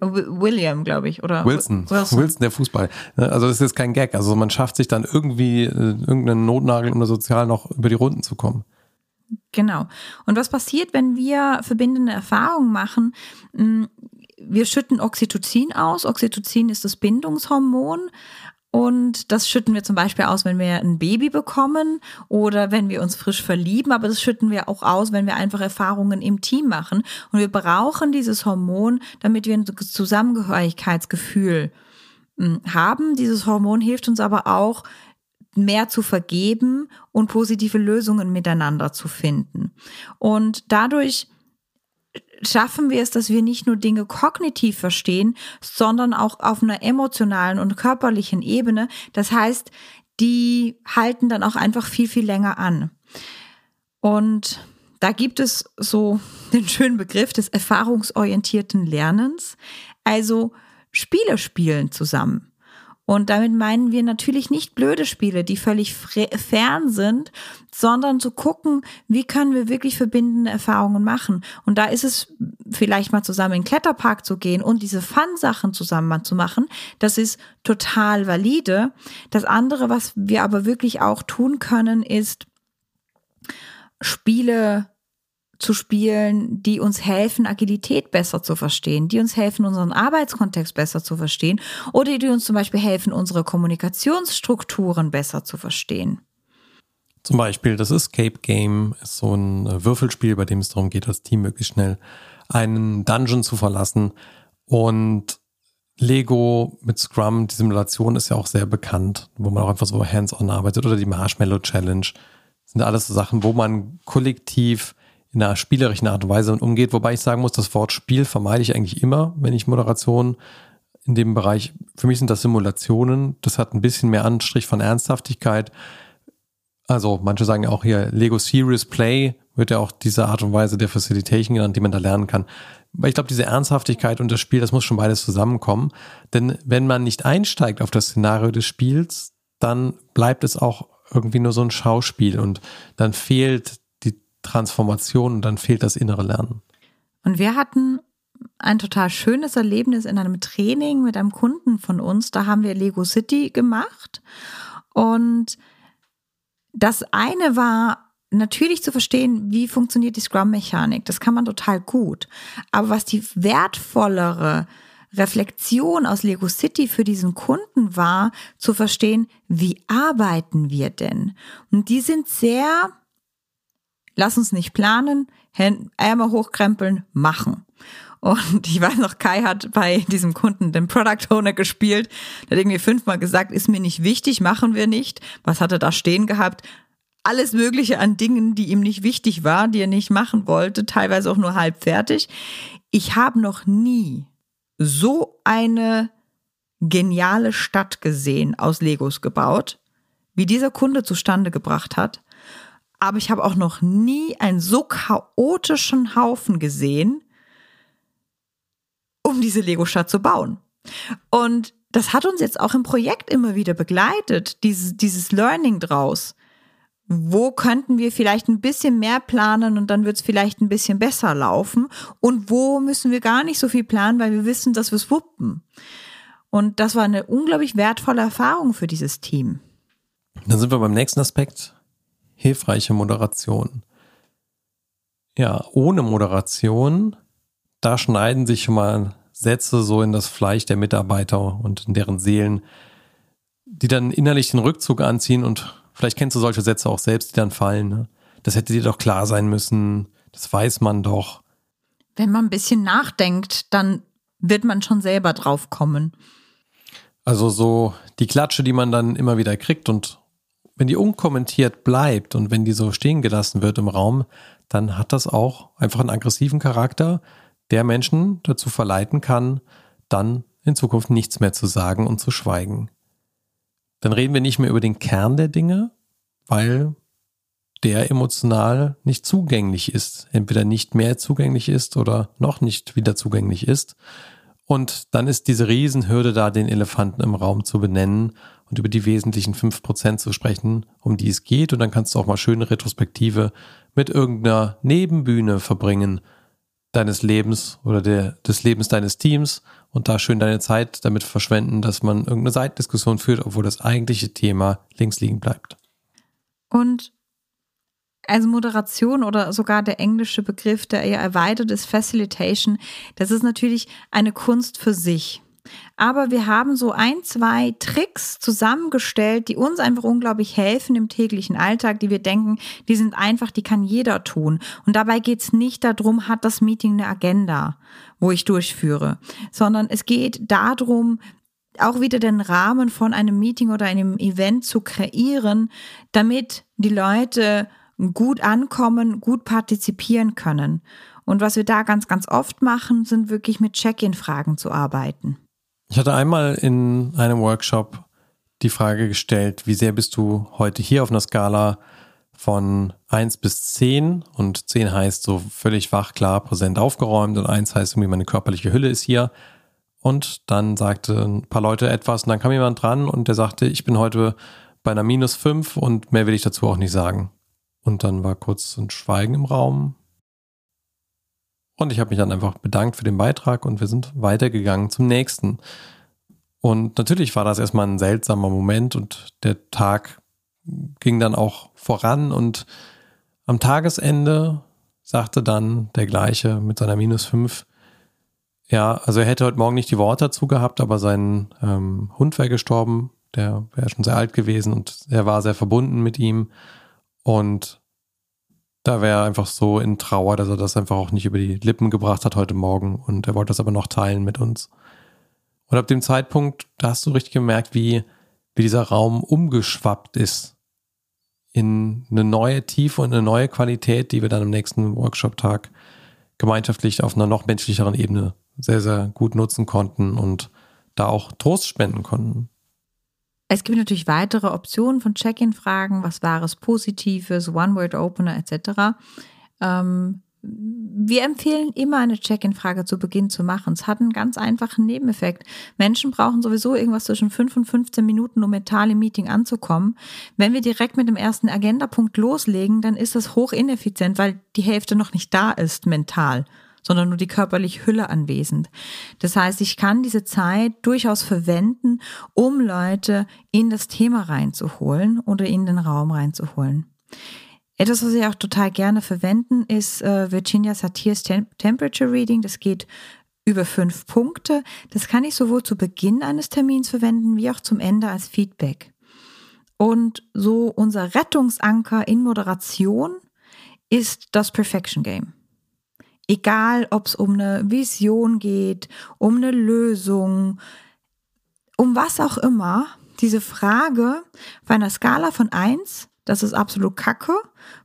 William, glaube ich, oder Wilson. Wilson. Wilson, der Fußball. Ne, also das ist kein Gag. Also man schafft sich dann irgendwie äh, irgendeinen Notnagel, um da sozial noch über die Runden zu kommen. Genau. Und was passiert, wenn wir verbindende Erfahrungen machen? Hm, wir schütten Oxytocin aus. Oxytocin ist das Bindungshormon. Und das schütten wir zum Beispiel aus, wenn wir ein Baby bekommen oder wenn wir uns frisch verlieben. Aber das schütten wir auch aus, wenn wir einfach Erfahrungen im Team machen. Und wir brauchen dieses Hormon, damit wir ein Zusammengehörigkeitsgefühl hm, haben. Dieses Hormon hilft uns aber auch, mehr zu vergeben und positive Lösungen miteinander zu finden. Und dadurch schaffen wir es, dass wir nicht nur Dinge kognitiv verstehen, sondern auch auf einer emotionalen und körperlichen Ebene. Das heißt, die halten dann auch einfach viel, viel länger an. Und da gibt es so den schönen Begriff des erfahrungsorientierten Lernens, also Spiele spielen zusammen. Und damit meinen wir natürlich nicht blöde Spiele, die völlig fern sind, sondern zu gucken, wie können wir wirklich verbindende Erfahrungen machen. Und da ist es vielleicht mal zusammen in den Kletterpark zu gehen und diese Fun-Sachen zusammen zu machen. Das ist total valide. Das andere, was wir aber wirklich auch tun können, ist Spiele zu spielen, die uns helfen, Agilität besser zu verstehen, die uns helfen, unseren Arbeitskontext besser zu verstehen oder die uns zum Beispiel helfen, unsere Kommunikationsstrukturen besser zu verstehen. Zum Beispiel das Escape Game ist so ein äh, Würfelspiel, bei dem es darum geht, das Team möglichst schnell einen Dungeon zu verlassen. Und Lego mit Scrum, die Simulation ist ja auch sehr bekannt, wo man auch einfach so hands-on arbeitet oder die Marshmallow Challenge. Das sind alles so Sachen, wo man kollektiv in einer spielerischen Art und Weise umgeht. Wobei ich sagen muss, das Wort Spiel vermeide ich eigentlich immer, wenn ich Moderation in dem Bereich, für mich sind das Simulationen. Das hat ein bisschen mehr Anstrich von Ernsthaftigkeit. Also manche sagen auch hier Lego Serious Play wird ja auch diese Art und Weise der Facilitation genannt, die man da lernen kann. Weil ich glaube, diese Ernsthaftigkeit und das Spiel, das muss schon beides zusammenkommen. Denn wenn man nicht einsteigt auf das Szenario des Spiels, dann bleibt es auch irgendwie nur so ein Schauspiel und dann fehlt Transformation und dann fehlt das innere Lernen. Und wir hatten ein total schönes Erlebnis in einem Training mit einem Kunden von uns. Da haben wir Lego City gemacht. Und das eine war natürlich zu verstehen, wie funktioniert die Scrum-Mechanik. Das kann man total gut. Aber was die wertvollere Reflexion aus Lego City für diesen Kunden war, zu verstehen, wie arbeiten wir denn? Und die sind sehr, lass uns nicht planen, Ärmel hochkrempeln, machen. Und ich weiß noch, Kai hat bei diesem Kunden den Product Owner gespielt. Der hat irgendwie fünfmal gesagt, ist mir nicht wichtig, machen wir nicht. Was hat er da stehen gehabt? Alles Mögliche an Dingen, die ihm nicht wichtig war, die er nicht machen wollte, teilweise auch nur halb fertig. Ich habe noch nie so eine geniale Stadt gesehen, aus Legos gebaut, wie dieser Kunde zustande gebracht hat. Aber ich habe auch noch nie einen so chaotischen Haufen gesehen, um diese Lego-Stadt zu bauen. Und das hat uns jetzt auch im Projekt immer wieder begleitet, dieses, dieses Learning draus. Wo könnten wir vielleicht ein bisschen mehr planen und dann wird es vielleicht ein bisschen besser laufen? Und wo müssen wir gar nicht so viel planen, weil wir wissen, dass wir es wuppen? Und das war eine unglaublich wertvolle Erfahrung für dieses Team. Dann sind wir beim nächsten Aspekt. Hilfreiche Moderation. Ja, ohne Moderation da schneiden sich schon mal Sätze so in das Fleisch der Mitarbeiter und in deren Seelen, die dann innerlich den Rückzug anziehen und vielleicht kennst du solche Sätze auch selbst, die dann fallen. Ne? Das hätte dir doch klar sein müssen, das weiß man doch. Wenn man ein bisschen nachdenkt, dann wird man schon selber drauf kommen. Also so die Klatsche, die man dann immer wieder kriegt und wenn die unkommentiert bleibt und wenn die so stehen gelassen wird im Raum, dann hat das auch einfach einen aggressiven Charakter, der Menschen dazu verleiten kann, dann in Zukunft nichts mehr zu sagen und zu schweigen. Dann reden wir nicht mehr über den Kern der Dinge, weil der emotional nicht zugänglich ist, entweder nicht mehr zugänglich ist oder noch nicht wieder zugänglich ist. Und dann ist diese Riesenhürde da, den Elefanten im Raum zu benennen und über die wesentlichen fünf Prozent zu sprechen, um die es geht. Und dann kannst du auch mal schöne Retrospektive mit irgendeiner Nebenbühne verbringen deines Lebens oder der, des Lebens deines Teams und da schön deine Zeit damit verschwenden, dass man irgendeine Seitendiskussion führt, obwohl das eigentliche Thema links liegen bleibt. Und also Moderation oder sogar der englische Begriff, der eher erweitert ist, Facilitation, das ist natürlich eine Kunst für sich. Aber wir haben so ein, zwei Tricks zusammengestellt, die uns einfach unglaublich helfen im täglichen Alltag, die wir denken, die sind einfach, die kann jeder tun. Und dabei geht es nicht darum, hat das Meeting eine Agenda, wo ich durchführe, sondern es geht darum, auch wieder den Rahmen von einem Meeting oder einem Event zu kreieren, damit die Leute gut ankommen, gut partizipieren können. Und was wir da ganz, ganz oft machen, sind wirklich mit Check-in-Fragen zu arbeiten. Ich hatte einmal in einem Workshop die Frage gestellt, wie sehr bist du heute hier auf einer Skala von 1 bis 10 und 10 heißt so völlig wach, klar, präsent aufgeräumt und 1 heißt irgendwie meine körperliche Hülle ist hier. Und dann sagte ein paar Leute etwas und dann kam jemand dran und der sagte, ich bin heute bei einer minus 5 und mehr will ich dazu auch nicht sagen. Und dann war kurz ein Schweigen im Raum. Und ich habe mich dann einfach bedankt für den Beitrag und wir sind weitergegangen zum nächsten. Und natürlich war das erstmal ein seltsamer Moment und der Tag ging dann auch voran und am Tagesende sagte dann der gleiche mit seiner minus fünf, ja, also er hätte heute Morgen nicht die Worte dazu gehabt, aber sein ähm, Hund wäre gestorben, der wäre schon sehr alt gewesen und er war sehr verbunden mit ihm Und da wäre er einfach so in Trauer, dass er das einfach auch nicht über die Lippen gebracht hat heute Morgen. Und er wollte das aber noch teilen mit uns. Und ab dem Zeitpunkt, da hast du richtig gemerkt, wie, wie dieser Raum umgeschwappt ist in eine neue Tiefe und eine neue Qualität, die wir dann am nächsten Workshop-Tag gemeinschaftlich auf einer noch menschlicheren Ebene sehr, sehr gut nutzen konnten und da auch Trost spenden konnten. Es gibt natürlich weitere Optionen von Check-in-Fragen, was war es Positives, One-Word-Opener etc. Ähm, wir empfehlen immer eine Check-in-Frage zu Beginn zu machen. Es hat einen ganz einfachen Nebeneffekt. Menschen brauchen sowieso irgendwas zwischen 5 und 15 Minuten, um mental im Meeting anzukommen. Wenn wir direkt mit dem ersten Agendapunkt loslegen, dann ist das hoch ineffizient, weil die Hälfte noch nicht da ist mental sondern nur die körperliche Hülle anwesend. Das heißt, ich kann diese Zeit durchaus verwenden, um Leute in das Thema reinzuholen oder in den Raum reinzuholen. Etwas, was wir auch total gerne verwenden, ist äh, Virginia Satirs Tem Temperature Reading. Das geht über fünf Punkte. Das kann ich sowohl zu Beginn eines Termins verwenden, wie auch zum Ende als Feedback. Und so unser Rettungsanker in Moderation ist das Perfection Game. Egal, ob es um eine Vision geht, um eine Lösung, um was auch immer, diese Frage auf einer Skala von eins das ist absolut kacke.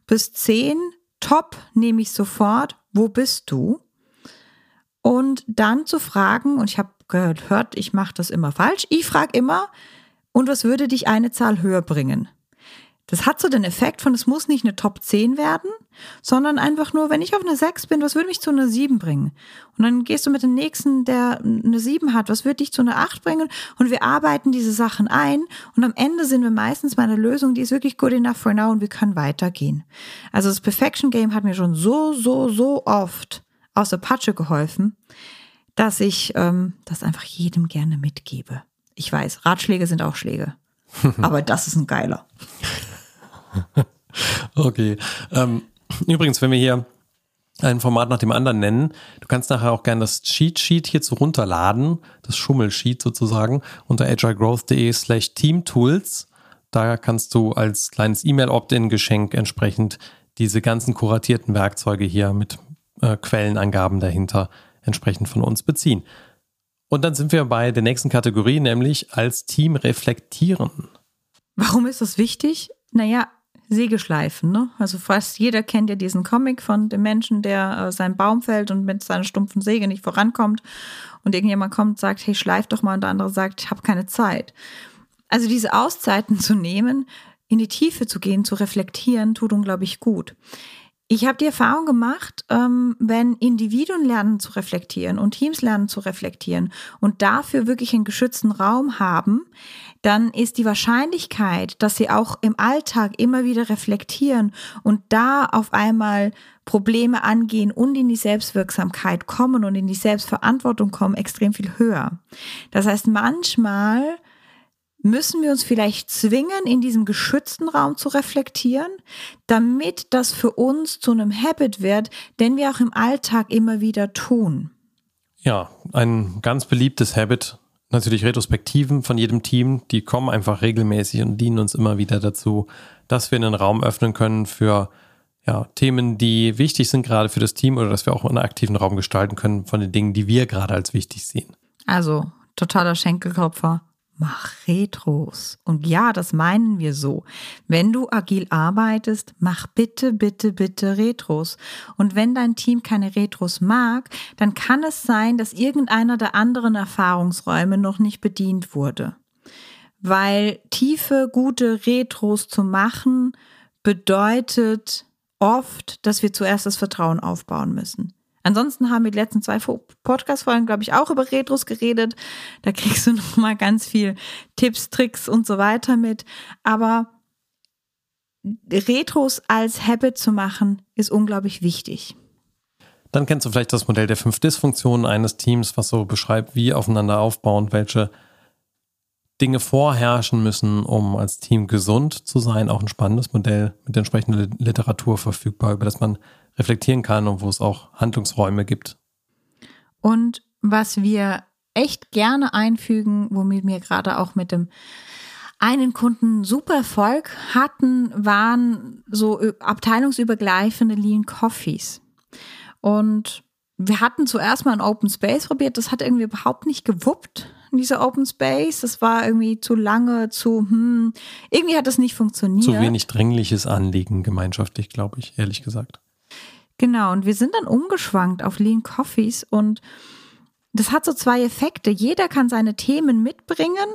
Bis 10, top, nehme ich sofort, wo bist du? Und dann zu fragen, und ich habe gehört, ich mache das immer falsch, ich frage immer, und was würde dich eine Zahl höher bringen? Das hat so den Effekt von, es muss nicht eine Top 10 werden, sondern einfach nur, wenn ich auf eine 6 bin, was würde mich zu einer 7 bringen? Und dann gehst du mit dem nächsten, der eine 7 hat, was würde dich zu einer 8 bringen? Und wir arbeiten diese Sachen ein und am Ende sind wir meistens bei einer Lösung, die ist wirklich good enough for now und wir können weitergehen. Also das Perfection Game hat mir schon so, so, so oft aus der Patsche geholfen, dass ich ähm, das einfach jedem gerne mitgebe. Ich weiß, Ratschläge sind auch Schläge. Aber das ist ein geiler. okay. Ähm, übrigens, wenn wir hier ein Format nach dem anderen nennen. Du kannst nachher auch gerne das Cheat Sheet hierzu runterladen, das Schummelsheet sozusagen, unter agilegrowth.de slash teamtools. Da kannst du als kleines E-Mail-Opt-in-Geschenk entsprechend diese ganzen kuratierten Werkzeuge hier mit äh, Quellenangaben dahinter entsprechend von uns beziehen. Und dann sind wir bei der nächsten Kategorie, nämlich als Team reflektieren. Warum ist das wichtig? Naja, Sägeschleifen. Ne? Also fast jeder kennt ja diesen Comic von dem Menschen, der äh, seinen Baum fällt und mit seiner stumpfen Säge nicht vorankommt. Und irgendjemand kommt und sagt, hey, schleif doch mal. Und der andere sagt, ich habe keine Zeit. Also diese Auszeiten zu nehmen, in die Tiefe zu gehen, zu reflektieren, tut unglaublich gut. Ich habe die Erfahrung gemacht, ähm, wenn Individuen lernen zu reflektieren und Teams lernen zu reflektieren und dafür wirklich einen geschützten Raum haben, dann ist die Wahrscheinlichkeit, dass sie auch im Alltag immer wieder reflektieren und da auf einmal Probleme angehen und in die Selbstwirksamkeit kommen und in die Selbstverantwortung kommen, extrem viel höher. Das heißt, manchmal müssen wir uns vielleicht zwingen, in diesem geschützten Raum zu reflektieren, damit das für uns zu einem Habit wird, den wir auch im Alltag immer wieder tun. Ja, ein ganz beliebtes Habit, natürlich Retrospektiven von jedem Team, die kommen einfach regelmäßig und dienen uns immer wieder dazu, dass wir einen Raum öffnen können für ja, Themen, die wichtig sind gerade für das Team oder dass wir auch einen aktiven Raum gestalten können von den Dingen, die wir gerade als wichtig sehen. Also totaler Schenkelklopfer mach Retros. Und ja, das meinen wir so. Wenn du agil arbeitest, mach bitte, bitte, bitte Retros. Und wenn dein Team keine Retros mag, dann kann es sein, dass irgendeiner der anderen Erfahrungsräume noch nicht bedient wurde. Weil tiefe, gute Retros zu machen, bedeutet oft, dass wir zuerst das Vertrauen aufbauen müssen. Ansonsten haben wir die letzten zwei Podcast-Folgen, glaube ich, auch über Retros geredet. Da kriegst du noch mal ganz viel Tipps, Tricks und so weiter mit. Aber Retros als Habit zu machen, ist unglaublich wichtig. Dann kennst du vielleicht das Modell der fünf Dysfunktionen eines Teams, was so beschreibt, wie aufeinander aufbauen, welche Dinge vorherrschen müssen, um als Team gesund zu sein. Auch ein spannendes Modell mit entsprechender Literatur verfügbar, über das man reflektieren kann und wo es auch Handlungsräume gibt. Und was wir echt gerne einfügen, womit wir gerade auch mit dem einen Kunden super Erfolg hatten, waren so abteilungsübergreifende Lean Coffees. Und wir hatten zuerst mal ein Open Space probiert, das hat irgendwie überhaupt nicht gewuppt, dieser Open Space. Das war irgendwie zu lange, zu, hm, irgendwie hat das nicht funktioniert. Zu wenig dringliches Anliegen gemeinschaftlich, glaube ich, ehrlich gesagt. Genau, und wir sind dann umgeschwankt auf Lean Coffees und das hat so zwei Effekte. Jeder kann seine Themen mitbringen,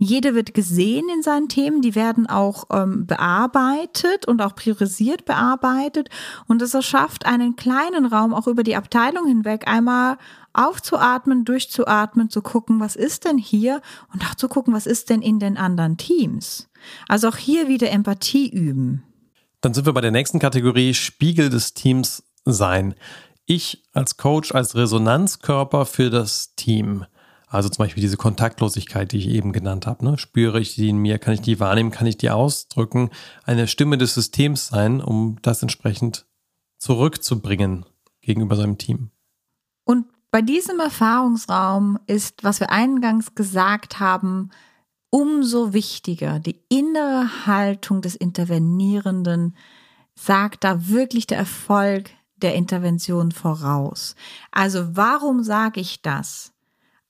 jeder wird gesehen in seinen Themen, die werden auch ähm, bearbeitet und auch priorisiert bearbeitet. Und es erschafft einen kleinen Raum auch über die Abteilung hinweg, einmal aufzuatmen, durchzuatmen, zu gucken, was ist denn hier und auch zu gucken, was ist denn in den anderen Teams. Also auch hier wieder Empathie üben. Dann sind wir bei der nächsten Kategorie Spiegel des Teams sein. Ich als Coach, als Resonanzkörper für das Team. Also zum Beispiel diese Kontaktlosigkeit, die ich eben genannt habe. Ne? Spüre ich die in mir? Kann ich die wahrnehmen? Kann ich die ausdrücken? Eine Stimme des Systems sein, um das entsprechend zurückzubringen gegenüber seinem Team. Und bei diesem Erfahrungsraum ist, was wir eingangs gesagt haben, umso wichtiger. Die innere Haltung des Intervenierenden sagt da wirklich der Erfolg der Intervention voraus. Also warum sage ich das?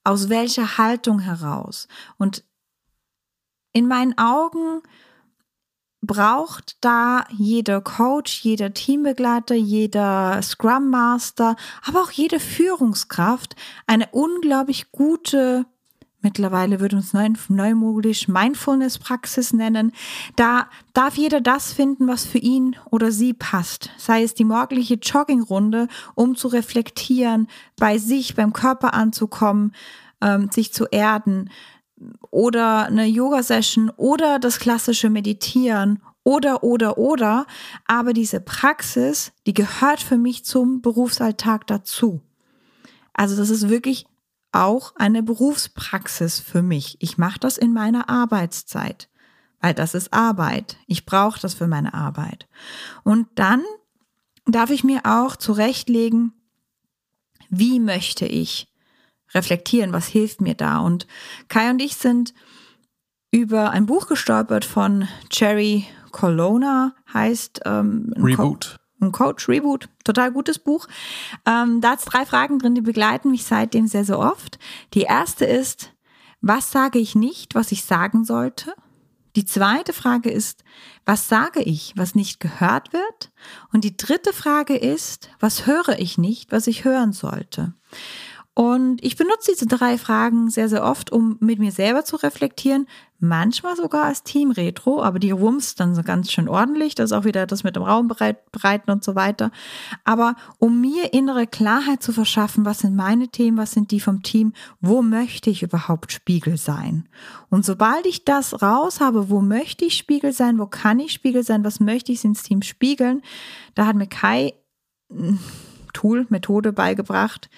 Aus welcher Haltung heraus? Und in meinen Augen braucht da jeder Coach, jeder Teambegleiter, jeder Scrum Master, aber auch jede Führungskraft eine unglaublich gute Mittlerweile wird uns neumodisch Mindfulness-Praxis nennen. Da darf jeder das finden, was für ihn oder sie passt. Sei es die morgendliche Joggingrunde, um zu reflektieren, bei sich, beim Körper anzukommen, ähm, sich zu erden. Oder eine Yoga-Session oder das klassische Meditieren oder, oder, oder. Aber diese Praxis, die gehört für mich zum Berufsalltag dazu. Also das ist wirklich auch eine Berufspraxis für mich. Ich mache das in meiner Arbeitszeit, weil das ist Arbeit. Ich brauche das für meine Arbeit. Und dann darf ich mir auch zurechtlegen, wie möchte ich reflektieren, was hilft mir da. Und Kai und ich sind über ein Buch gestolpert von Cherry Colonna, heißt ähm, Reboot ein Coach Reboot, total gutes Buch. Ähm, da hat es drei Fragen drin, die begleiten mich seitdem sehr, sehr oft. Die erste ist, was sage ich nicht, was ich sagen sollte? Die zweite Frage ist, was sage ich, was nicht gehört wird? Und die dritte Frage ist, was höre ich nicht, was ich hören sollte? Und ich benutze diese drei Fragen sehr, sehr oft, um mit mir selber zu reflektieren, manchmal sogar als Team-Retro, aber die Wumms dann so ganz schön ordentlich, das ist auch wieder das mit dem Raum bereiten und so weiter. Aber um mir innere Klarheit zu verschaffen, was sind meine Themen, was sind die vom Team, wo möchte ich überhaupt Spiegel sein? Und sobald ich das raus habe, wo möchte ich Spiegel sein, wo kann ich Spiegel sein, was möchte ich ins Team spiegeln, da hat mir Kai Tool, Methode beigebracht,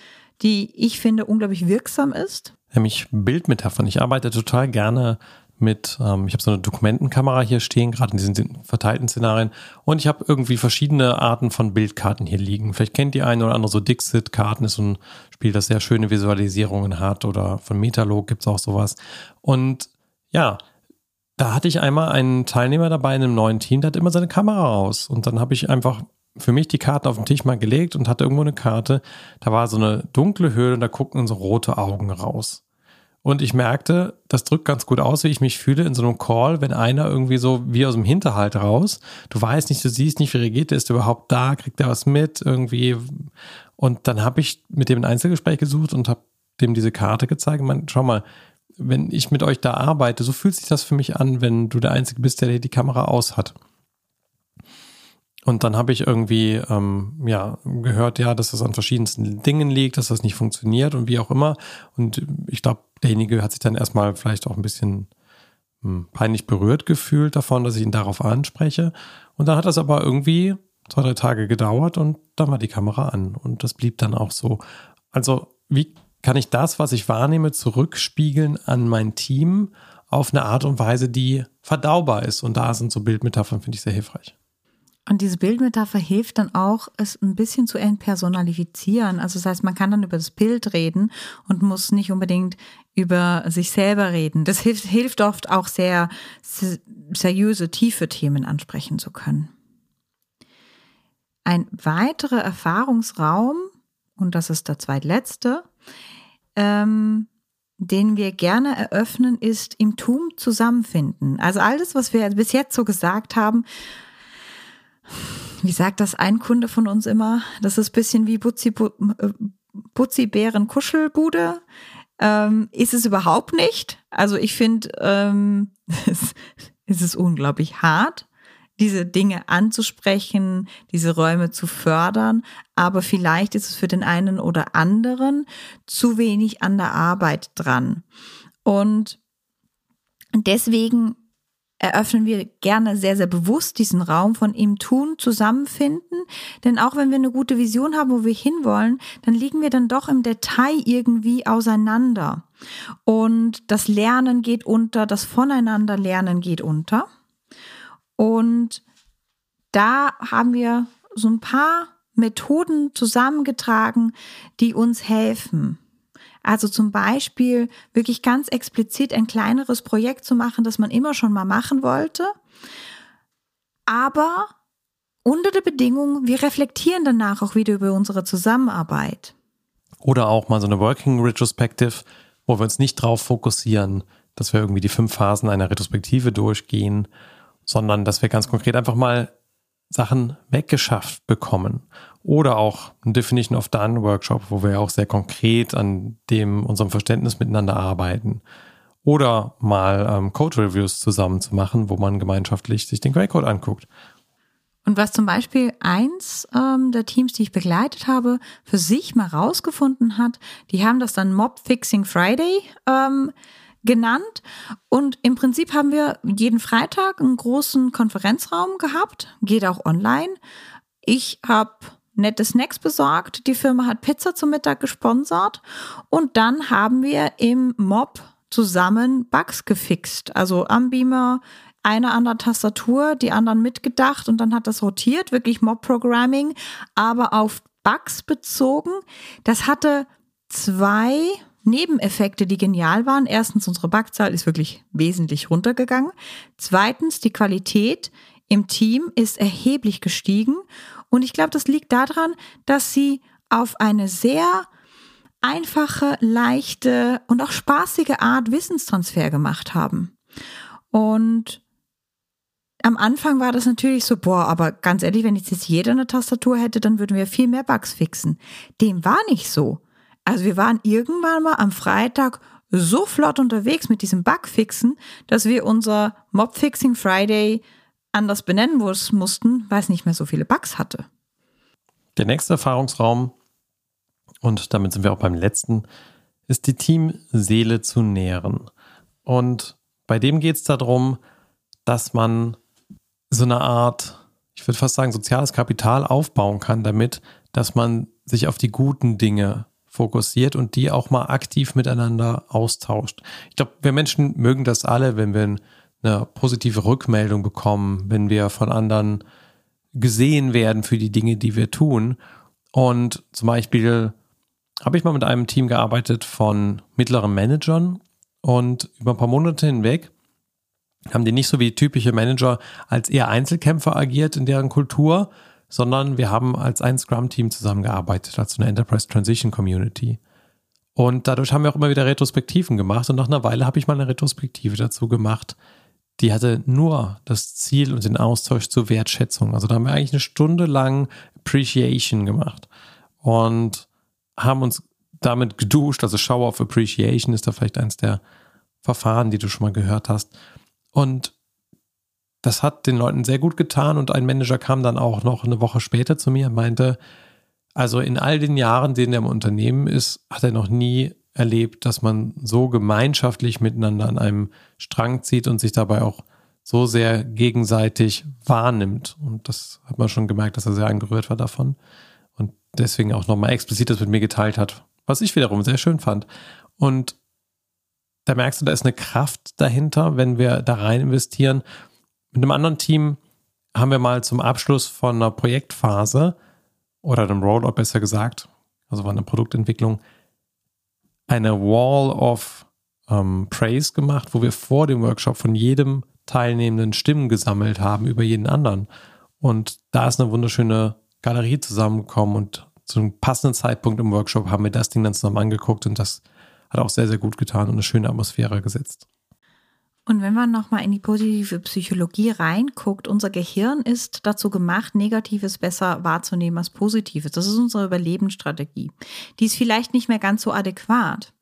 die ich finde unglaublich wirksam ist. Nämlich Bildmetaphern. Ich arbeite total gerne mit, ähm, ich habe so eine Dokumentenkamera hier stehen, gerade in diesen verteilten Szenarien. Und ich habe irgendwie verschiedene Arten von Bildkarten hier liegen. Vielleicht kennt die eine oder andere so Dixit-Karten, ist so ein Spiel, das sehr schöne Visualisierungen hat. Oder von Metalog gibt es auch sowas. Und ja, da hatte ich einmal einen Teilnehmer dabei in einem neuen Team, der hat immer seine Kamera raus. Und dann habe ich einfach für mich die Karten auf den Tisch mal gelegt und hatte irgendwo eine Karte. Da war so eine dunkle Höhle und da guckten so rote Augen raus. Und ich merkte, das drückt ganz gut aus, wie ich mich fühle in so einem Call, wenn einer irgendwie so wie aus dem Hinterhalt raus, du weißt nicht, du siehst nicht, wie reagiert der, ist überhaupt da, kriegt er was mit irgendwie. Und dann habe ich mit dem ein Einzelgespräch gesucht und habe dem diese Karte gezeigt. Man, schau mal, wenn ich mit euch da arbeite, so fühlt sich das für mich an, wenn du der Einzige bist, der die Kamera aus hat. Und dann habe ich irgendwie ähm, ja gehört, ja, dass das an verschiedensten Dingen liegt, dass das nicht funktioniert und wie auch immer. Und ich glaube, derjenige hat sich dann erstmal vielleicht auch ein bisschen hm, peinlich berührt gefühlt davon, dass ich ihn darauf anspreche. Und dann hat das aber irgendwie zwei, drei Tage gedauert und dann war die Kamera an. Und das blieb dann auch so. Also, wie kann ich das, was ich wahrnehme, zurückspiegeln an mein Team auf eine Art und Weise, die verdaubar ist? Und da sind so Bildmetaphern, finde ich, sehr hilfreich. Und diese Bildmetapher hilft dann auch, es ein bisschen zu entpersonalifizieren. Also das heißt, man kann dann über das Bild reden und muss nicht unbedingt über sich selber reden. Das hilft, hilft oft auch sehr seriöse, tiefe Themen ansprechen zu können. Ein weiterer Erfahrungsraum, und das ist der zweitletzte, ähm, den wir gerne eröffnen, ist im Tum zusammenfinden. Also alles, was wir bis jetzt so gesagt haben, wie sagt das ein Kunde von uns immer? Das ist bisschen wie Butzi, Butzi Bären Kuschelbude. Ähm, ist es überhaupt nicht. Also ich finde, ähm, es ist unglaublich hart, diese Dinge anzusprechen, diese Räume zu fördern. Aber vielleicht ist es für den einen oder anderen zu wenig an der Arbeit dran. Und deswegen eröffnen wir gerne sehr, sehr bewusst diesen Raum von ihm tun, zusammenfinden. Denn auch wenn wir eine gute Vision haben, wo wir hinwollen, dann liegen wir dann doch im Detail irgendwie auseinander. Und das Lernen geht unter, das Voneinanderlernen geht unter. Und da haben wir so ein paar Methoden zusammengetragen, die uns helfen. Also zum Beispiel wirklich ganz explizit ein kleineres Projekt zu machen, das man immer schon mal machen wollte. Aber unter der Bedingung, wir reflektieren danach auch wieder über unsere Zusammenarbeit. Oder auch mal so eine Working Retrospective, wo wir uns nicht drauf fokussieren, dass wir irgendwie die fünf Phasen einer Retrospektive durchgehen, sondern dass wir ganz konkret einfach mal Sachen weggeschafft bekommen. Oder auch ein Definition of Done Workshop, wo wir auch sehr konkret an dem, unserem Verständnis miteinander arbeiten. Oder mal ähm, Code Reviews zusammen zu machen, wo man gemeinschaftlich sich den Quellcode anguckt. Und was zum Beispiel eins ähm, der Teams, die ich begleitet habe, für sich mal rausgefunden hat, die haben das dann Mob Fixing Friday ähm, genannt. Und im Prinzip haben wir jeden Freitag einen großen Konferenzraum gehabt, geht auch online. Ich habe nette Snacks besorgt, die Firma hat Pizza zum Mittag gesponsert und dann haben wir im Mob zusammen Bugs gefixt. Also am Beamer einer an der Tastatur, die anderen mitgedacht und dann hat das rotiert, wirklich Mob-Programming, aber auf Bugs bezogen. Das hatte zwei Nebeneffekte, die genial waren. Erstens, unsere Backzahl ist wirklich wesentlich runtergegangen. Zweitens, die Qualität im Team ist erheblich gestiegen. Und ich glaube, das liegt daran, dass sie auf eine sehr einfache, leichte und auch spaßige Art Wissenstransfer gemacht haben. Und am Anfang war das natürlich so, boah, aber ganz ehrlich, wenn jetzt jeder eine Tastatur hätte, dann würden wir viel mehr Bugs fixen. Dem war nicht so. Also wir waren irgendwann mal am Freitag so flott unterwegs mit diesem Bugfixen, dass wir unser Mobfixing Friday anders benennen mussten, weil es nicht mehr so viele Bugs hatte. Der nächste Erfahrungsraum, und damit sind wir auch beim letzten, ist die Teamseele zu nähren. Und bei dem geht es darum, dass man so eine Art, ich würde fast sagen, soziales Kapital aufbauen kann, damit, dass man sich auf die guten Dinge fokussiert und die auch mal aktiv miteinander austauscht. Ich glaube, wir Menschen mögen das alle, wenn wir eine positive Rückmeldung bekommen, wenn wir von anderen gesehen werden für die Dinge, die wir tun. Und zum Beispiel habe ich mal mit einem Team gearbeitet von mittleren Managern und über ein paar Monate hinweg haben die nicht so wie typische Manager als eher Einzelkämpfer agiert in deren Kultur, sondern wir haben als ein Scrum-Team zusammengearbeitet, als eine Enterprise Transition Community. Und dadurch haben wir auch immer wieder Retrospektiven gemacht. Und nach einer Weile habe ich mal eine Retrospektive dazu gemacht. Die hatte nur das Ziel und den Austausch zur Wertschätzung. Also da haben wir eigentlich eine Stunde lang Appreciation gemacht und haben uns damit geduscht. Also Shower of Appreciation ist da vielleicht eins der Verfahren, die du schon mal gehört hast. Und das hat den Leuten sehr gut getan und ein Manager kam dann auch noch eine Woche später zu mir und meinte, also in all den Jahren, denen er im Unternehmen ist, hat er noch nie erlebt, dass man so gemeinschaftlich miteinander an einem Strang zieht und sich dabei auch so sehr gegenseitig wahrnimmt. Und das hat man schon gemerkt, dass er sehr angerührt war davon. Und deswegen auch nochmal explizit das mit mir geteilt hat, was ich wiederum sehr schön fand. Und da merkst du, da ist eine Kraft dahinter, wenn wir da rein investieren mit einem anderen Team haben wir mal zum Abschluss von einer Projektphase oder einem Rollout besser gesagt, also war eine Produktentwicklung, eine Wall of ähm, Praise gemacht, wo wir vor dem Workshop von jedem Teilnehmenden Stimmen gesammelt haben über jeden anderen. Und da ist eine wunderschöne Galerie zusammengekommen und zu einem passenden Zeitpunkt im Workshop haben wir das Ding dann zusammen angeguckt und das hat auch sehr, sehr gut getan und eine schöne Atmosphäre gesetzt. Und wenn man nochmal in die positive Psychologie reinguckt, unser Gehirn ist dazu gemacht, Negatives besser wahrzunehmen als Positives. Das ist unsere Überlebensstrategie. Die ist vielleicht nicht mehr ganz so adäquat.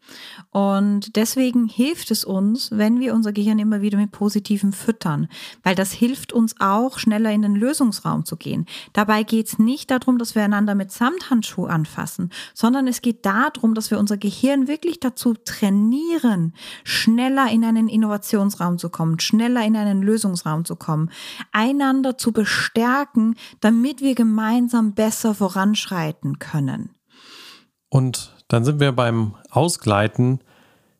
Und deswegen hilft es uns, wenn wir unser Gehirn immer wieder mit Positiven füttern, weil das hilft uns auch, schneller in den Lösungsraum zu gehen. Dabei geht es nicht darum, dass wir einander mit Samthandschuh anfassen, sondern es geht darum, dass wir unser Gehirn wirklich dazu trainieren, schneller in einen Innovationsraum zu kommen, schneller in einen Lösungsraum zu kommen, einander zu bestärken, damit wir gemeinsam besser voranschreiten können. Und dann sind wir beim Ausgleiten,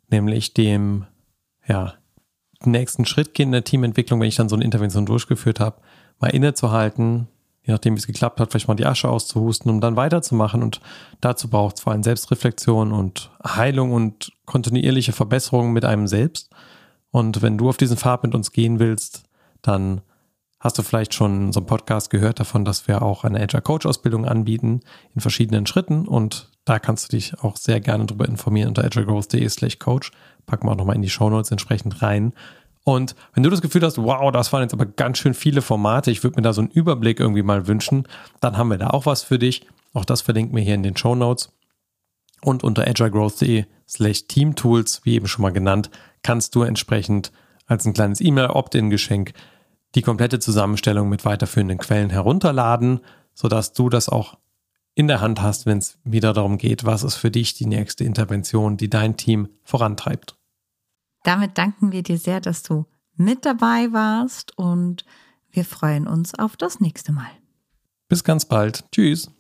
nämlich dem, ja, nächsten Schritt gehen in der Teamentwicklung, wenn ich dann so eine Intervention durchgeführt habe, mal innezuhalten, je nachdem, wie es geklappt hat, vielleicht mal die Asche auszuhusten, um dann weiterzumachen. Und dazu braucht es vor allem Selbstreflexion und Heilung und kontinuierliche Verbesserungen mit einem selbst. Und wenn du auf diesen Pfad mit uns gehen willst, dann hast du vielleicht schon so einen Podcast gehört davon, dass wir auch eine Agile Coach Ausbildung anbieten in verschiedenen Schritten und da kannst du dich auch sehr gerne darüber informieren unter agilegrowth.de slash coach. Packen wir auch nochmal in die Shownotes entsprechend rein. Und wenn du das Gefühl hast, wow, das waren jetzt aber ganz schön viele Formate, ich würde mir da so einen Überblick irgendwie mal wünschen, dann haben wir da auch was für dich. Auch das verlinken wir hier in den Shownotes. Und unter agilegrowth.de slash teamtools, wie eben schon mal genannt, kannst du entsprechend als ein kleines E-Mail-Opt-in-Geschenk die komplette Zusammenstellung mit weiterführenden Quellen herunterladen, sodass du das auch in der Hand hast, wenn es wieder darum geht, was ist für dich die nächste Intervention, die dein Team vorantreibt. Damit danken wir dir sehr, dass du mit dabei warst und wir freuen uns auf das nächste Mal. Bis ganz bald. Tschüss.